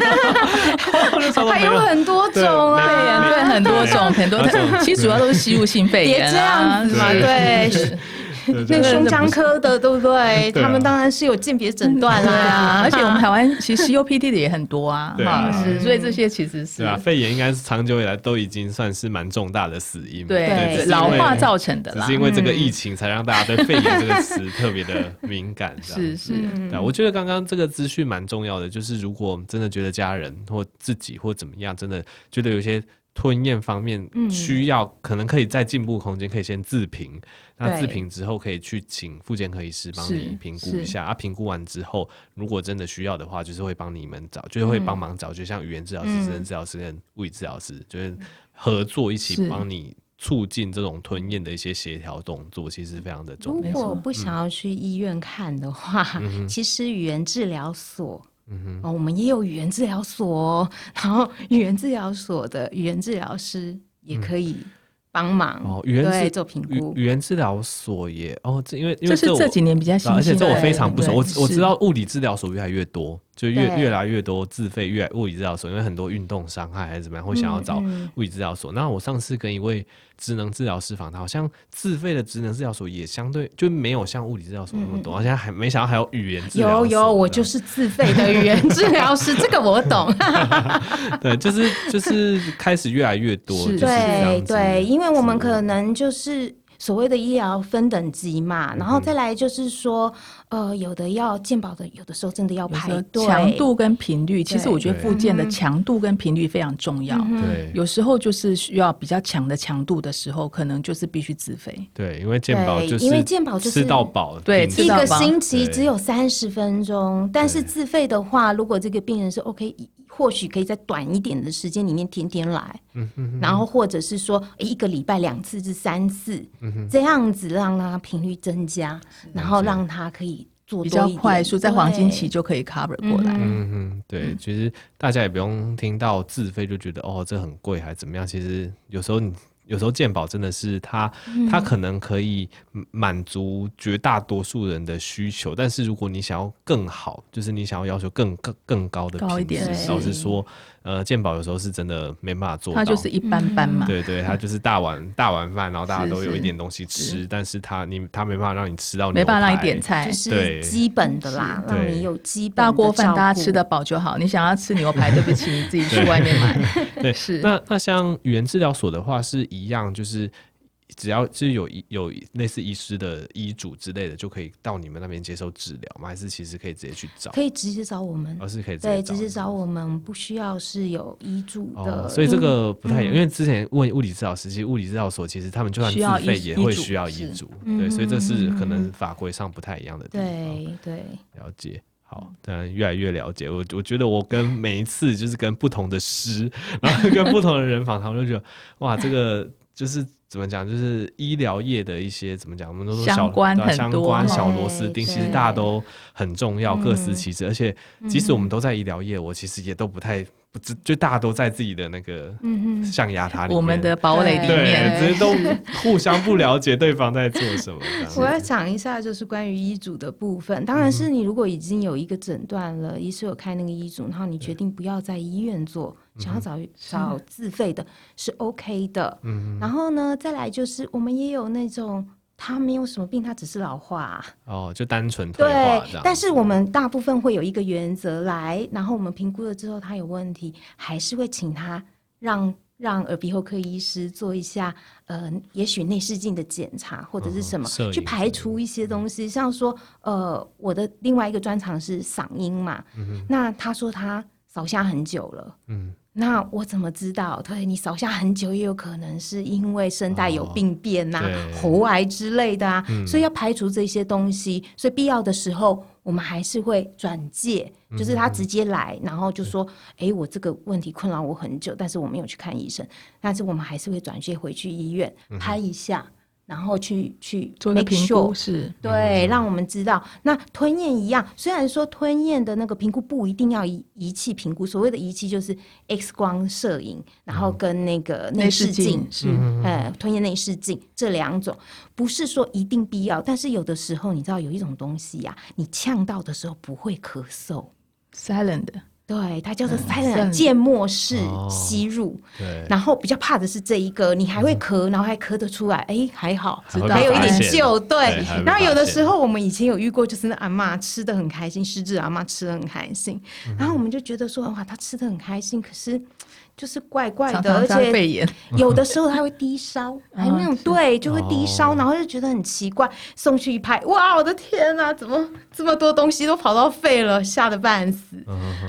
还有很多种啊，肺炎对很多种很多种，[laughs] 其实主要都是吸入性肺炎啊，别这样子嘛，对。那胸腔科的，对不对？他们当然是有鉴别诊断啦。而且 [laughs] 我们台湾其实 COPD 的也很多啊，哈，是，所以这些其实是对啊，肺炎应该是长久以来都已经算是蛮重大的死因，对，老化造成的，只是因为这个疫情才让大家对肺炎这个词特别的敏感。[laughs] 是是，对，我觉得刚刚这个资讯蛮重要的，就是如果真的觉得家人或自己或怎么样，真的觉得有些。吞咽方面需要，可能可以再进步空间，可以先自评。那自评之后，可以去请复健科医师帮你评估一下。啊，评估完之后，如果真的需要的话，就是会帮你们找，就是会帮忙找，就像语言治疗师、职能治疗师跟物理治疗师，就是合作一起帮你促进这种吞咽的一些协调动作，其实非常的重要。如果不想要去医院看的话，嗯、其实语言治疗所。嗯哼，哦，我们也有语言治疗所，哦然后语言治疗所的语言治疗师也可以帮忙哦，语言对做评估。语言治疗所也哦，这因为因为这是这几年比较新，而且这我非常不熟。我我知道物理治疗所越来越多。就越越来越多自费越物理治疗所，因为很多运动伤害还是怎么样，会想要找物理治疗所。嗯嗯、那我上次跟一位职能治疗师访谈，好像自费的职能治疗所也相对就没有像物理治疗所那么多。现在、嗯、还没想到还有语言治疗。有有，我就是自费的语言治疗师，这个我懂。[laughs] 对，就是就是开始越来越多。是对对，因为我们可能就是。所谓的医疗分等级嘛，然后再来就是说，呃，有的要健保的，有的时候真的要排队。强度跟频率，其实我觉得复健的强度跟频率非常重要。对，有时候就是需要比较强的强度的时候，可能就是必须自费。对，因为健保就是因为健保就是吃到饱，对，一个星期只有三十分钟，但是自费的话，如果这个病人是 OK。或许可以在短一点的时间里面天天来，嗯、哼哼然后或者是说一个礼拜两次至三次，嗯、哼这样子让它频率增加，然后让它可以做比较快速，在黄金期就可以 cover 过来。嗯嗯，对，其实大家也不用听到自费就觉得哦，这很贵还是怎么样，其实有时候你。有时候健保真的是它，它可能可以满足绝大多数人的需求，但是如果你想要更好，就是你想要要求更更更高的品质，老实说。呃，健保有时候是真的没办法做到，它就是一般般嘛。对对，它就是大碗大碗饭，然后大家都有一点东西吃，但是它你它没办法让你吃到，没办法让你点菜，就是基本的啦，让你有基本大锅饭大家吃得饱就好。你想要吃牛排，对不起，你自己去外面买。对，[laughs] 是。那那像语言治疗所的话是一样，就是。只要是有有类似医师的医嘱之类的，就可以到你们那边接受治疗吗？还是其实可以直接去找？可以直接找我们，而、哦、是可以直接对直接找我们，不需要是有医嘱的、哦。所以这个不太一样，嗯、因为之前问物理治疗师，其实物理治疗所其实他们就算自费也会需要医嘱，对，所以这是可能法规上不太一样的地方。对对，了解。好，当然越来越了解。我我觉得我跟每一次就是跟不同的师，然后跟不同的人访谈，我就觉得哇，这个就是。怎么讲？就是医疗业的一些怎么讲？我们都说小相关很相关小螺丝钉，其实大家都很重要，各司其职。而且，即使我们都在医疗业，我其实也都不太不就大家都在自己的那个象牙塔里面，我们的堡垒里面，只是都互相不了解对方在做什么。我要讲一下，就是关于医嘱的部分。当然是你如果已经有一个诊断了，医师有开那个医嘱，然后你决定不要在医院做。想要找找自费的是 OK 的，嗯，然后呢，再来就是我们也有那种他没有什么病，他只是老化，哦，就单纯退化对，但是我们大部分会有一个原则来，然后我们评估了之后他有问题，还是会请他让让耳鼻喉科医师做一下，呃，也许内视镜的检查或者是什么，嗯、去排除一些东西，像说，呃，我的另外一个专长是嗓音嘛，嗯、那他说他扫下很久了，嗯。那我怎么知道？对，你扫下很久，也有可能是因为声带有病变呐、啊、哦、喉癌之类的啊，嗯、所以要排除这些东西。所以必要的时候，我们还是会转介，就是他直接来，嗯、然后就说：“哎、嗯欸，我这个问题困扰我很久，但是我没有去看医生，但是我们还是会转介回去医院拍一下。”然后去去做那评估是对，让我们知道。那吞咽一样，虽然说吞咽的那个评估不一定要仪仪器评估，所谓的仪器就是 X 光摄影，然后跟那个内视镜是呃吞咽内视镜这两种，不是说一定必要。但是有的时候你知道有一种东西呀、啊，你呛到的时候不会咳嗽，silent。对，它叫做缄默式吸入，对，然后比较怕的是这一个，你还会咳，然后还咳得出来，哎，还好，还有一点救，对。然后有的时候我们以前有遇过，就是那阿妈吃的很开心，失智阿妈吃的很开心，然后我们就觉得说，哇，她吃的很开心，可是。就是怪怪的，而且 [laughs] 有的时候他会低烧，还有那种对，就会低烧，然后就觉得很奇怪。送去一拍，哇，我的天哪，怎么这么多东西都跑到肺了，吓得半死。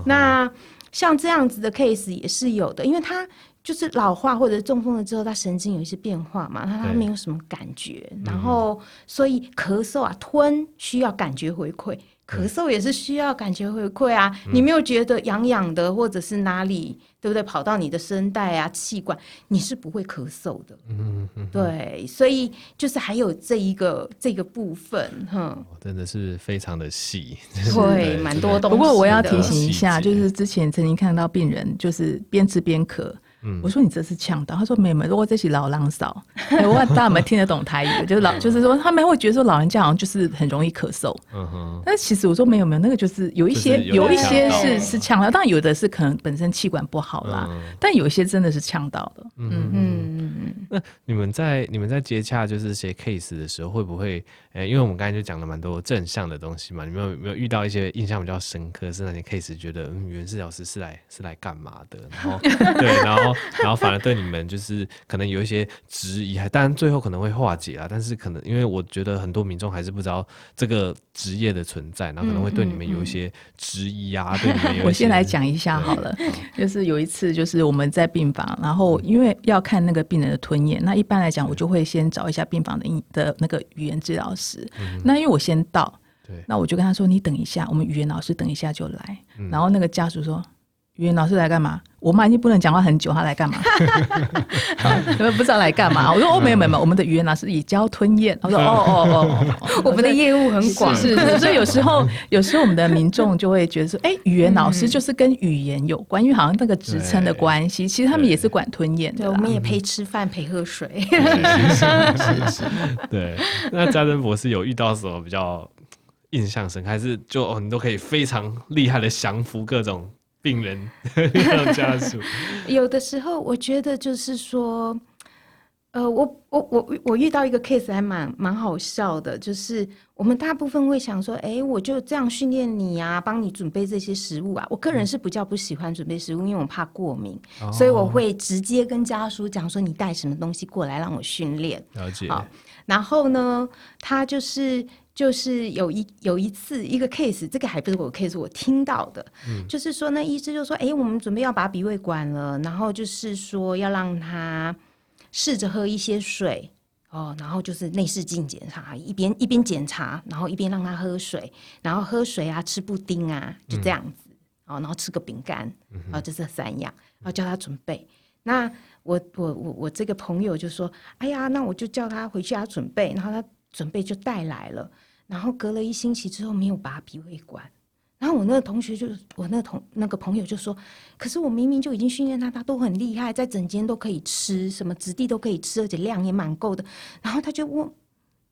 那像这样子的 case 也是有的，因为他就是老化或者中风了之后，他神经有一些变化嘛，他他没有什么感觉，然后所以咳嗽啊吞需要感觉回馈。咳嗽也是需要感觉回馈啊！嗯、你没有觉得痒痒的，或者是哪里对不对？跑到你的声带啊、气管，你是不会咳嗽的。嗯嗯，对，所以就是还有这一个这个部分，哼，真的是非常的细，对，蛮多东西。不过我要提醒一下，就是之前曾经看到病人就是边吃边咳。我说你这是呛到，他说没有没有，如果这是老狼少，[laughs] 我问大家有没有听得懂台语？就是老，就是说他们会觉得说老人家好像就是很容易咳嗽，嗯哼。但其实我说没有没有，那个就是有一些有一些是是呛到，但有的是可能本身气管不好啦，但有一些真的是呛到的。嗯嗯嗯嗯。那你们在你们在接洽就是这些 case 的时候，会不会？诶，因为我们刚才就讲了蛮多正向的东西嘛，你们有没有遇到一些印象比较深刻，是那些 case 觉得嗯，袁治疗师是来是来干嘛的？然后 [laughs] 对，然后然后反而对你们就是可能有一些质疑，还当然最后可能会化解啊，但是可能因为我觉得很多民众还是不知道这个职业的存在，然后可能会对你们有一些质疑啊。对你们有，我先来讲一下好了，就是有一次就是我们在病房，然后因为要看那个病人的吞咽，那一般来讲我就会先找一下病房的的那个语言治疗师。嗯、那因为我先到，对，那我就跟他说：“你等一下，我们语言老师等一下就来。嗯”然后那个家属说：“语言老师来干嘛？我妈已经不能讲话很久，他来干嘛？你们不知道来干嘛？” [laughs] 我说：“哦，没有没有，我们的语言老师以教吞咽。”他说：“哦哦哦，哦 [laughs] 我们的业务很广，是是，是。[laughs] 所以有时候有时候我们的民众就会觉得说：‘哎、欸，语言老师就是跟语言有关，因为好像那个职称的关系，其实他们也是管吞咽的。’对，我们也陪吃饭，陪喝水。是是对，那嘉珍博士有遇到什么比较印象深刻，还是就哦，你都可以非常厉害的降服各种？病人 [laughs] 家属，有的时候我觉得就是说，呃，我我我我遇到一个 case 还蛮蛮好笑的，就是我们大部分会想说，哎、欸，我就这样训练你啊，帮你准备这些食物啊。我个人是比较不喜欢准备食物，因为我怕过敏，嗯、所以我会直接跟家属讲说，你带什么东西过来让我训练。了解。好，然后呢，他就是。就是有一有一次一个 case，这个还不是我 case，我听到的，嗯、就是说那医生就说，哎、欸，我们准备要把鼻胃管了，然后就是说要让他试着喝一些水哦，然后就是内视镜检查，一边一边检查，然后一边让他喝水，然后喝水啊，吃布丁啊，就这样子，哦、嗯，然后吃个饼干，然后就这三样，然后叫他准备。那我我我我这个朋友就说，哎呀，那我就叫他回去他准备，然后他准备就带来了。然后隔了一星期之后没有拔鼻胃管，然后我那个同学就我那个同那个朋友就说，可是我明明就已经训练他，他都很厉害，在整间都可以吃，什么质地都可以吃，而且量也蛮够的。然后他就问，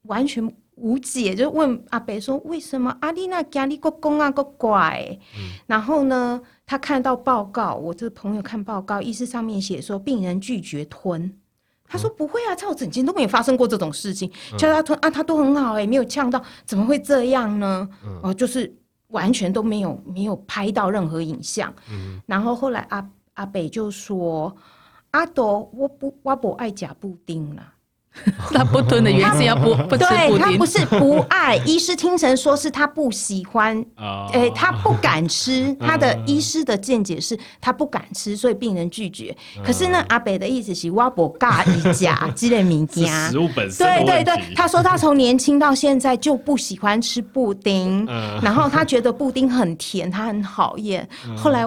完全无解，就问阿北说，为什么阿丽娜家里个公啊个怪？嗯、然后呢，他看到报告，我这个朋友看报告，医师上面写说病人拒绝吞。他说不会啊，在我整间都没有发生过这种事情。叫他吞啊，他都很好哎、欸，没有呛到，怎么会这样呢？哦、呃，就是完全都没有没有拍到任何影像。嗯、然后后来阿阿北就说：“阿朵，我不我不爱假布丁了。” [laughs] 他不吞的原因是要不 [laughs] 不吃布丁，他不是不爱，医师听成说是他不喜欢，[laughs] 哎，他不敢吃。他的医师的见解是他不敢吃，所以病人拒绝。可是呢，阿北的意思是我不尬一家积累名家，食物本身对对对，他说他从年轻到现在就不喜欢吃布丁，然后他觉得布丁很甜，他很讨厌。后来。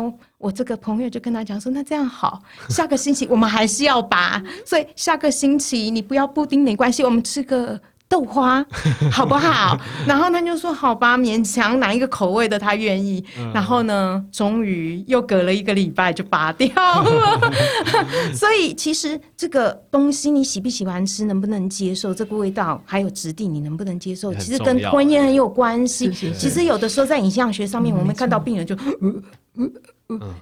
我这个朋友就跟他讲说：“那这样好，下个星期我们还是要拔，所以下个星期你不要布丁没关系，我们吃个豆花，好不好？” [laughs] 然后他就说：“好吧，勉强哪一个口味的他愿意。”然后呢，终于又隔了一个礼拜就拔掉了。[laughs] 所以其实这个东西你喜不喜欢吃，能不能接受这个味道，还有质地你能不能接受，其实跟吞咽很有关系。其实有的时候在影像学上面，我们看到病人就。嗯，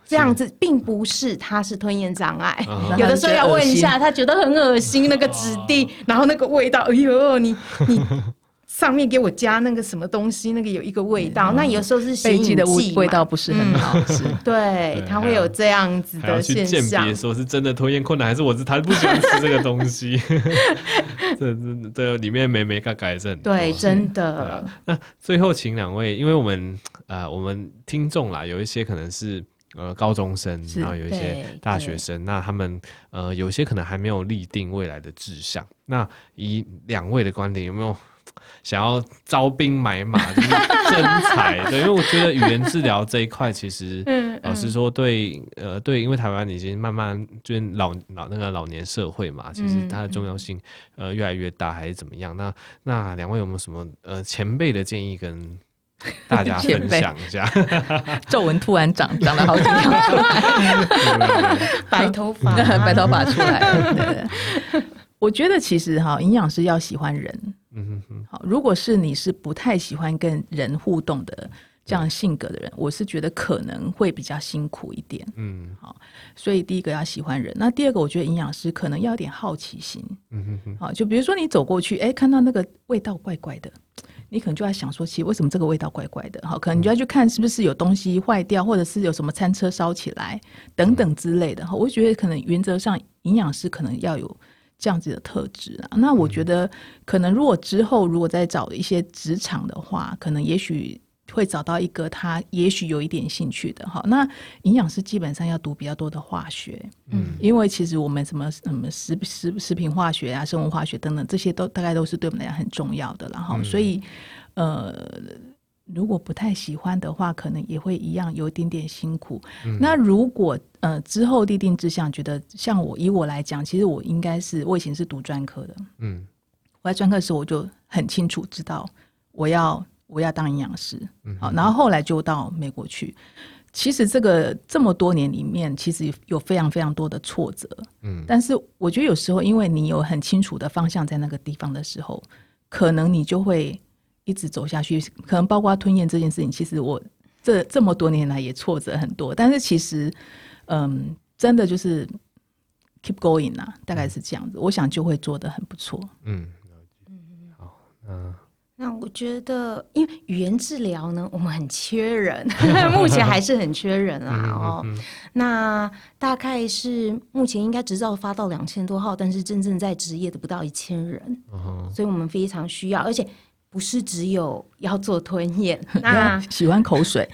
这样子并不是他是吞咽障碍，嗯、[laughs] 有的时候要问一下，他觉得很恶心那个质地，哦、然后那个味道，哎呦，你 [laughs] 你上面给我加那个什么东西，那个有一个味道，嗯、那有时候是显影剂，味道不是很好吃，嗯、对，他会有这样子的现象。鉴别说是真的吞咽困难，还是我是他不喜欢吃这个东西？[laughs] 这这这里面没没改改正，对，真的。啊、那最后请两位，因为我们呃我们听众啦，有一些可能是。呃高中生，然后有一些大学生，那他们呃有些可能还没有立定未来的志向。那以两位的观点，有没有？[laughs] 想要招兵买马，[laughs] 就是征才，对，因为我觉得语言治疗这一块，其实，[laughs] 嗯，老实说对，对，呃，对，因为台湾已经慢慢就是老老那个老年社会嘛，其实它的重要性，呃，越来越大，还是怎么样？那那两位有没有什么呃前辈的建议跟大家 [laughs] 分享一下？[laughs] 皱纹突然长长了好几条出来，[laughs] 白头发，白头发出来了。对对对，我觉得其实哈，营养师要喜欢人。嗯哼哼，好，如果是你是不太喜欢跟人互动的这样性格的人，我是觉得可能会比较辛苦一点。嗯，好，所以第一个要喜欢人，那第二个我觉得营养师可能要有点好奇心。嗯哼哼，好，就比如说你走过去，哎，看到那个味道怪怪的，你可能就在想说，其实为什么这个味道怪怪的？哈，可能你就要去看是不是有东西坏掉，或者是有什么餐车烧起来等等之类的。哈，我觉得可能原则上营养师可能要有。这样子的特质啊，那我觉得可能如果之后如果再找一些职场的话，可能也许会找到一个他也许有一点兴趣的哈。那营养师基本上要读比较多的化学，嗯，因为其实我们什么什么食食食品化学啊、生物化学等等这些都大概都是对我们来讲很重要的，然后所以呃。如果不太喜欢的话，可能也会一样有一点点辛苦。嗯、那如果呃之后立定志向，觉得像我以我来讲，其实我应该是我以前是读专科的，嗯，我在专科的时候我就很清楚知道我要我要当营养师，嗯、好，然后后来就到美国去。其实这个这么多年里面，其实有非常非常多的挫折，嗯，但是我觉得有时候因为你有很清楚的方向在那个地方的时候，可能你就会。一直走下去，可能包括吞咽这件事情。其实我这这么多年来也挫折很多，但是其实，嗯，真的就是 keep going 啊，大概是这样子。嗯、我想就会做得很不错。嗯觉得，因为语言治疗呢，我们很缺人，[laughs] 目前还是很缺人啊。哦，嗯嗯嗯、那大概是目前应该执照发到两千多号，但是真正在职业的不到一千人，所以我们非常需要，而且。不是只有要做吞咽，[laughs] 那 [laughs] 喜欢口水，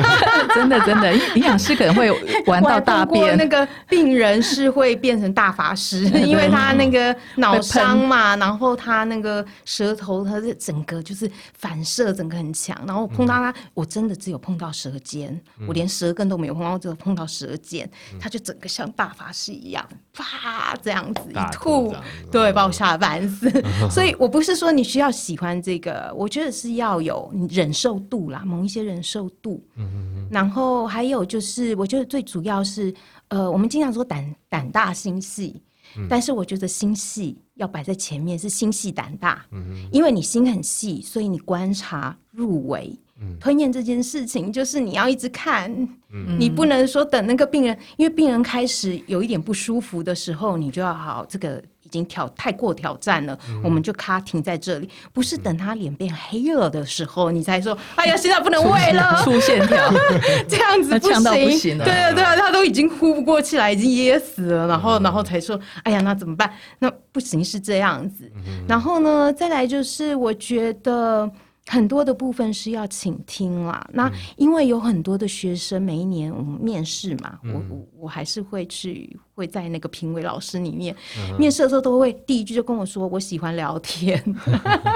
[laughs] 真的真的，营养师可能会玩到大便。那个病人是会变成大法师，因为他那个脑伤嘛，然后他那个舌头，他是整个就是反射，整个很强。然后碰到他，我真的只有碰到舌尖，我连舌根都没有碰到，只有碰到舌尖，他就整个像大法师一样，啪这样子一吐，对，把我吓得半死。所以我不是说你需要喜欢这个。个我觉得是要有忍受度啦，某一些忍受度。嗯嗯嗯。然后还有就是，我觉得最主要是，呃，我们经常说胆胆大心细，嗯、但是我觉得心细要摆在前面，是心细胆大。嗯哼。因为你心很细，所以你观察入微。嗯。吞咽这件事情，就是你要一直看，嗯、你不能说等那个病人，因为病人开始有一点不舒服的时候，你就要好这个。已经挑太过挑战了，嗯、我们就卡停在这里，不是等他脸变黑了的时候，嗯、你才说，哎呀，现在不能喂了，出线条，[laughs] 这样子不行，不行对啊，对啊，他都已经呼不过气来，已经噎死了，然后，然后才说，哎呀，那怎么办？那不行，是这样子。嗯、然后呢，再来就是，我觉得。很多的部分是要倾听啦。那因为有很多的学生，每一年我们面试嘛，嗯、我我我还是会去会在那个评委老师里面、嗯、面试的时候，都会第一句就跟我说：“我喜欢聊天。[laughs] ”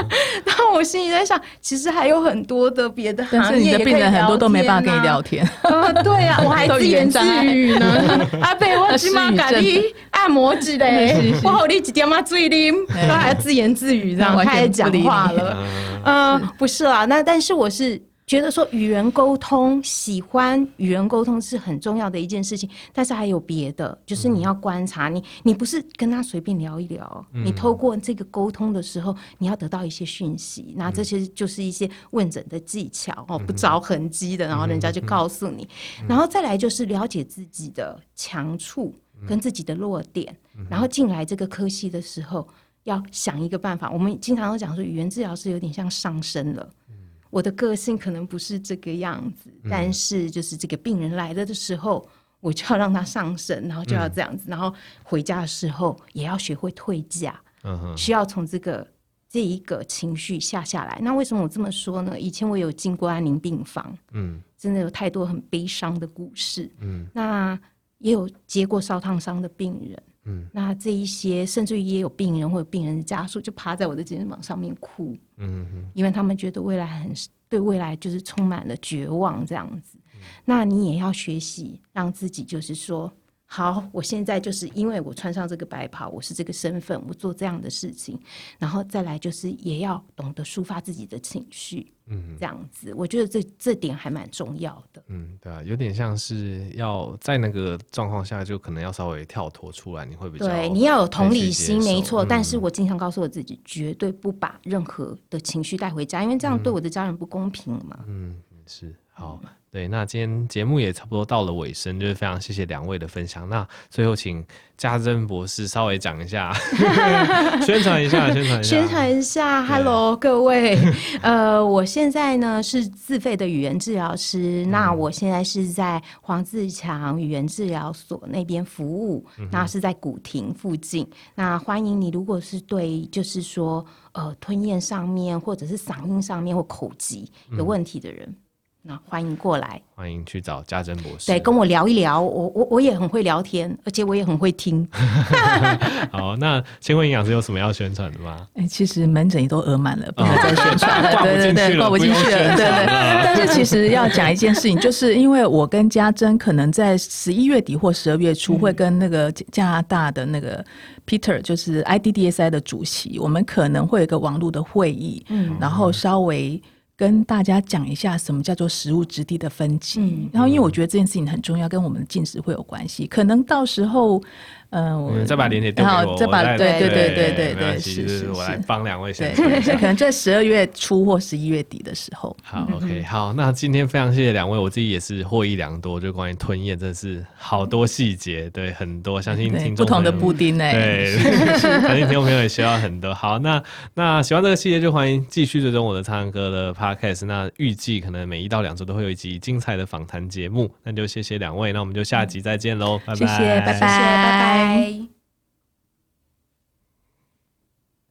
[laughs] 然后我心里在想，其实还有很多的别的行业，你的病人很多都没办法跟你聊天。啊，对啊，我还 [laughs] 自言自语呢。阿伯，我起码给你按摩之类，[laughs] 我好你一点嘛嘴啉，都还自言自语这样开始讲话了。嗯。[laughs] 不是啊，那但是我是觉得说与人沟通，喜欢与人沟通是很重要的一件事情。但是还有别的，就是你要观察你，你不是跟他随便聊一聊，嗯、你透过这个沟通的时候，你要得到一些讯息。那这些就是一些问诊的技巧哦，不着痕迹的，然后人家就告诉你。然后再来就是了解自己的强处跟自己的弱点，然后进来这个科系的时候。要想一个办法，我们经常都讲说，语言治疗是有点像上升了。嗯、我的个性可能不是这个样子，嗯、但是就是这个病人来了的时候，我就要让他上升，然后就要这样子，嗯、然后回家的时候也要学会退驾。嗯、需要从这个这一个情绪下下来。那为什么我这么说呢？以前我有进过安宁病房，嗯，真的有太多很悲伤的故事，嗯，那也有接过烧烫伤的病人，嗯，那这一些甚至于也有病人或者病人的家属就趴在我的肩膀上面哭，嗯哼，因为他们觉得未来很对未来就是充满了绝望这样子。嗯，那你也要学习让自己就是说。好，我现在就是因为我穿上这个白袍，我是这个身份，我做这样的事情，然后再来就是也要懂得抒发自己的情绪，嗯，这样子，我觉得这这点还蛮重要的。嗯，对啊，有点像是要在那个状况下，就可能要稍微跳脱出来，你会比较对，你要有同理心，没错。嗯，但是我经常告诉我自己，绝对不把任何的情绪带回家，因为这样对我的家人不公平嘛。嗯，是好。对，那今天节目也差不多到了尾声，就是非常谢谢两位的分享。那最后请家珍博士稍微讲一下 [laughs] [laughs] 宣传一下，宣传一下，宣传一下。Hello，各位，呃，我现在呢是自费的语言治疗师，嗯、那我现在是在黄自强语言治疗所那边服务，嗯、那是在古亭附近。那欢迎你，如果是对就是说呃吞咽上面或者是嗓音上面或口疾有问题的人。嗯那欢迎过来，欢迎去找家珍博士，对，跟我聊一聊。我我我也很会聊天，而且我也很会听。[laughs] 好，那千惠营养师有什么要宣传的吗？哎、欸，其实门诊也都额满了，不能再宣传了。对对对，挂不进去了。对对。但是其实要讲一件事情，就是因为我跟家珍可能在十一月底或十二月初会跟那个加拿大的那个 Peter，就是 IDDSI 的主席，我们可能会有一个网络的会议，嗯，然后稍微。跟大家讲一下什么叫做食物质地的分级，嗯、然后因为我觉得这件事情很重要，跟我们的进食会有关系，可能到时候。嗯，我再把链接丢给我，再把对对对对对对，是是，我来帮两位先。可能在十二月初或十一月底的时候。好，OK，好，那今天非常谢谢两位，我自己也是获益良多，就关于吞咽，真的是好多细节，对很多，相信听众不同的布丁呢，对，[laughs] 相信听众朋友也学到很多。好，那那喜欢这个系列，就欢迎继续追踪我的苍蓝鸽的 Podcast。那预计可能每一到两周都会有一集精彩的访谈节目，那就谢谢两位，那我们就下集再见喽，拜拜，谢谢，拜拜，拜拜。Bye. Bye.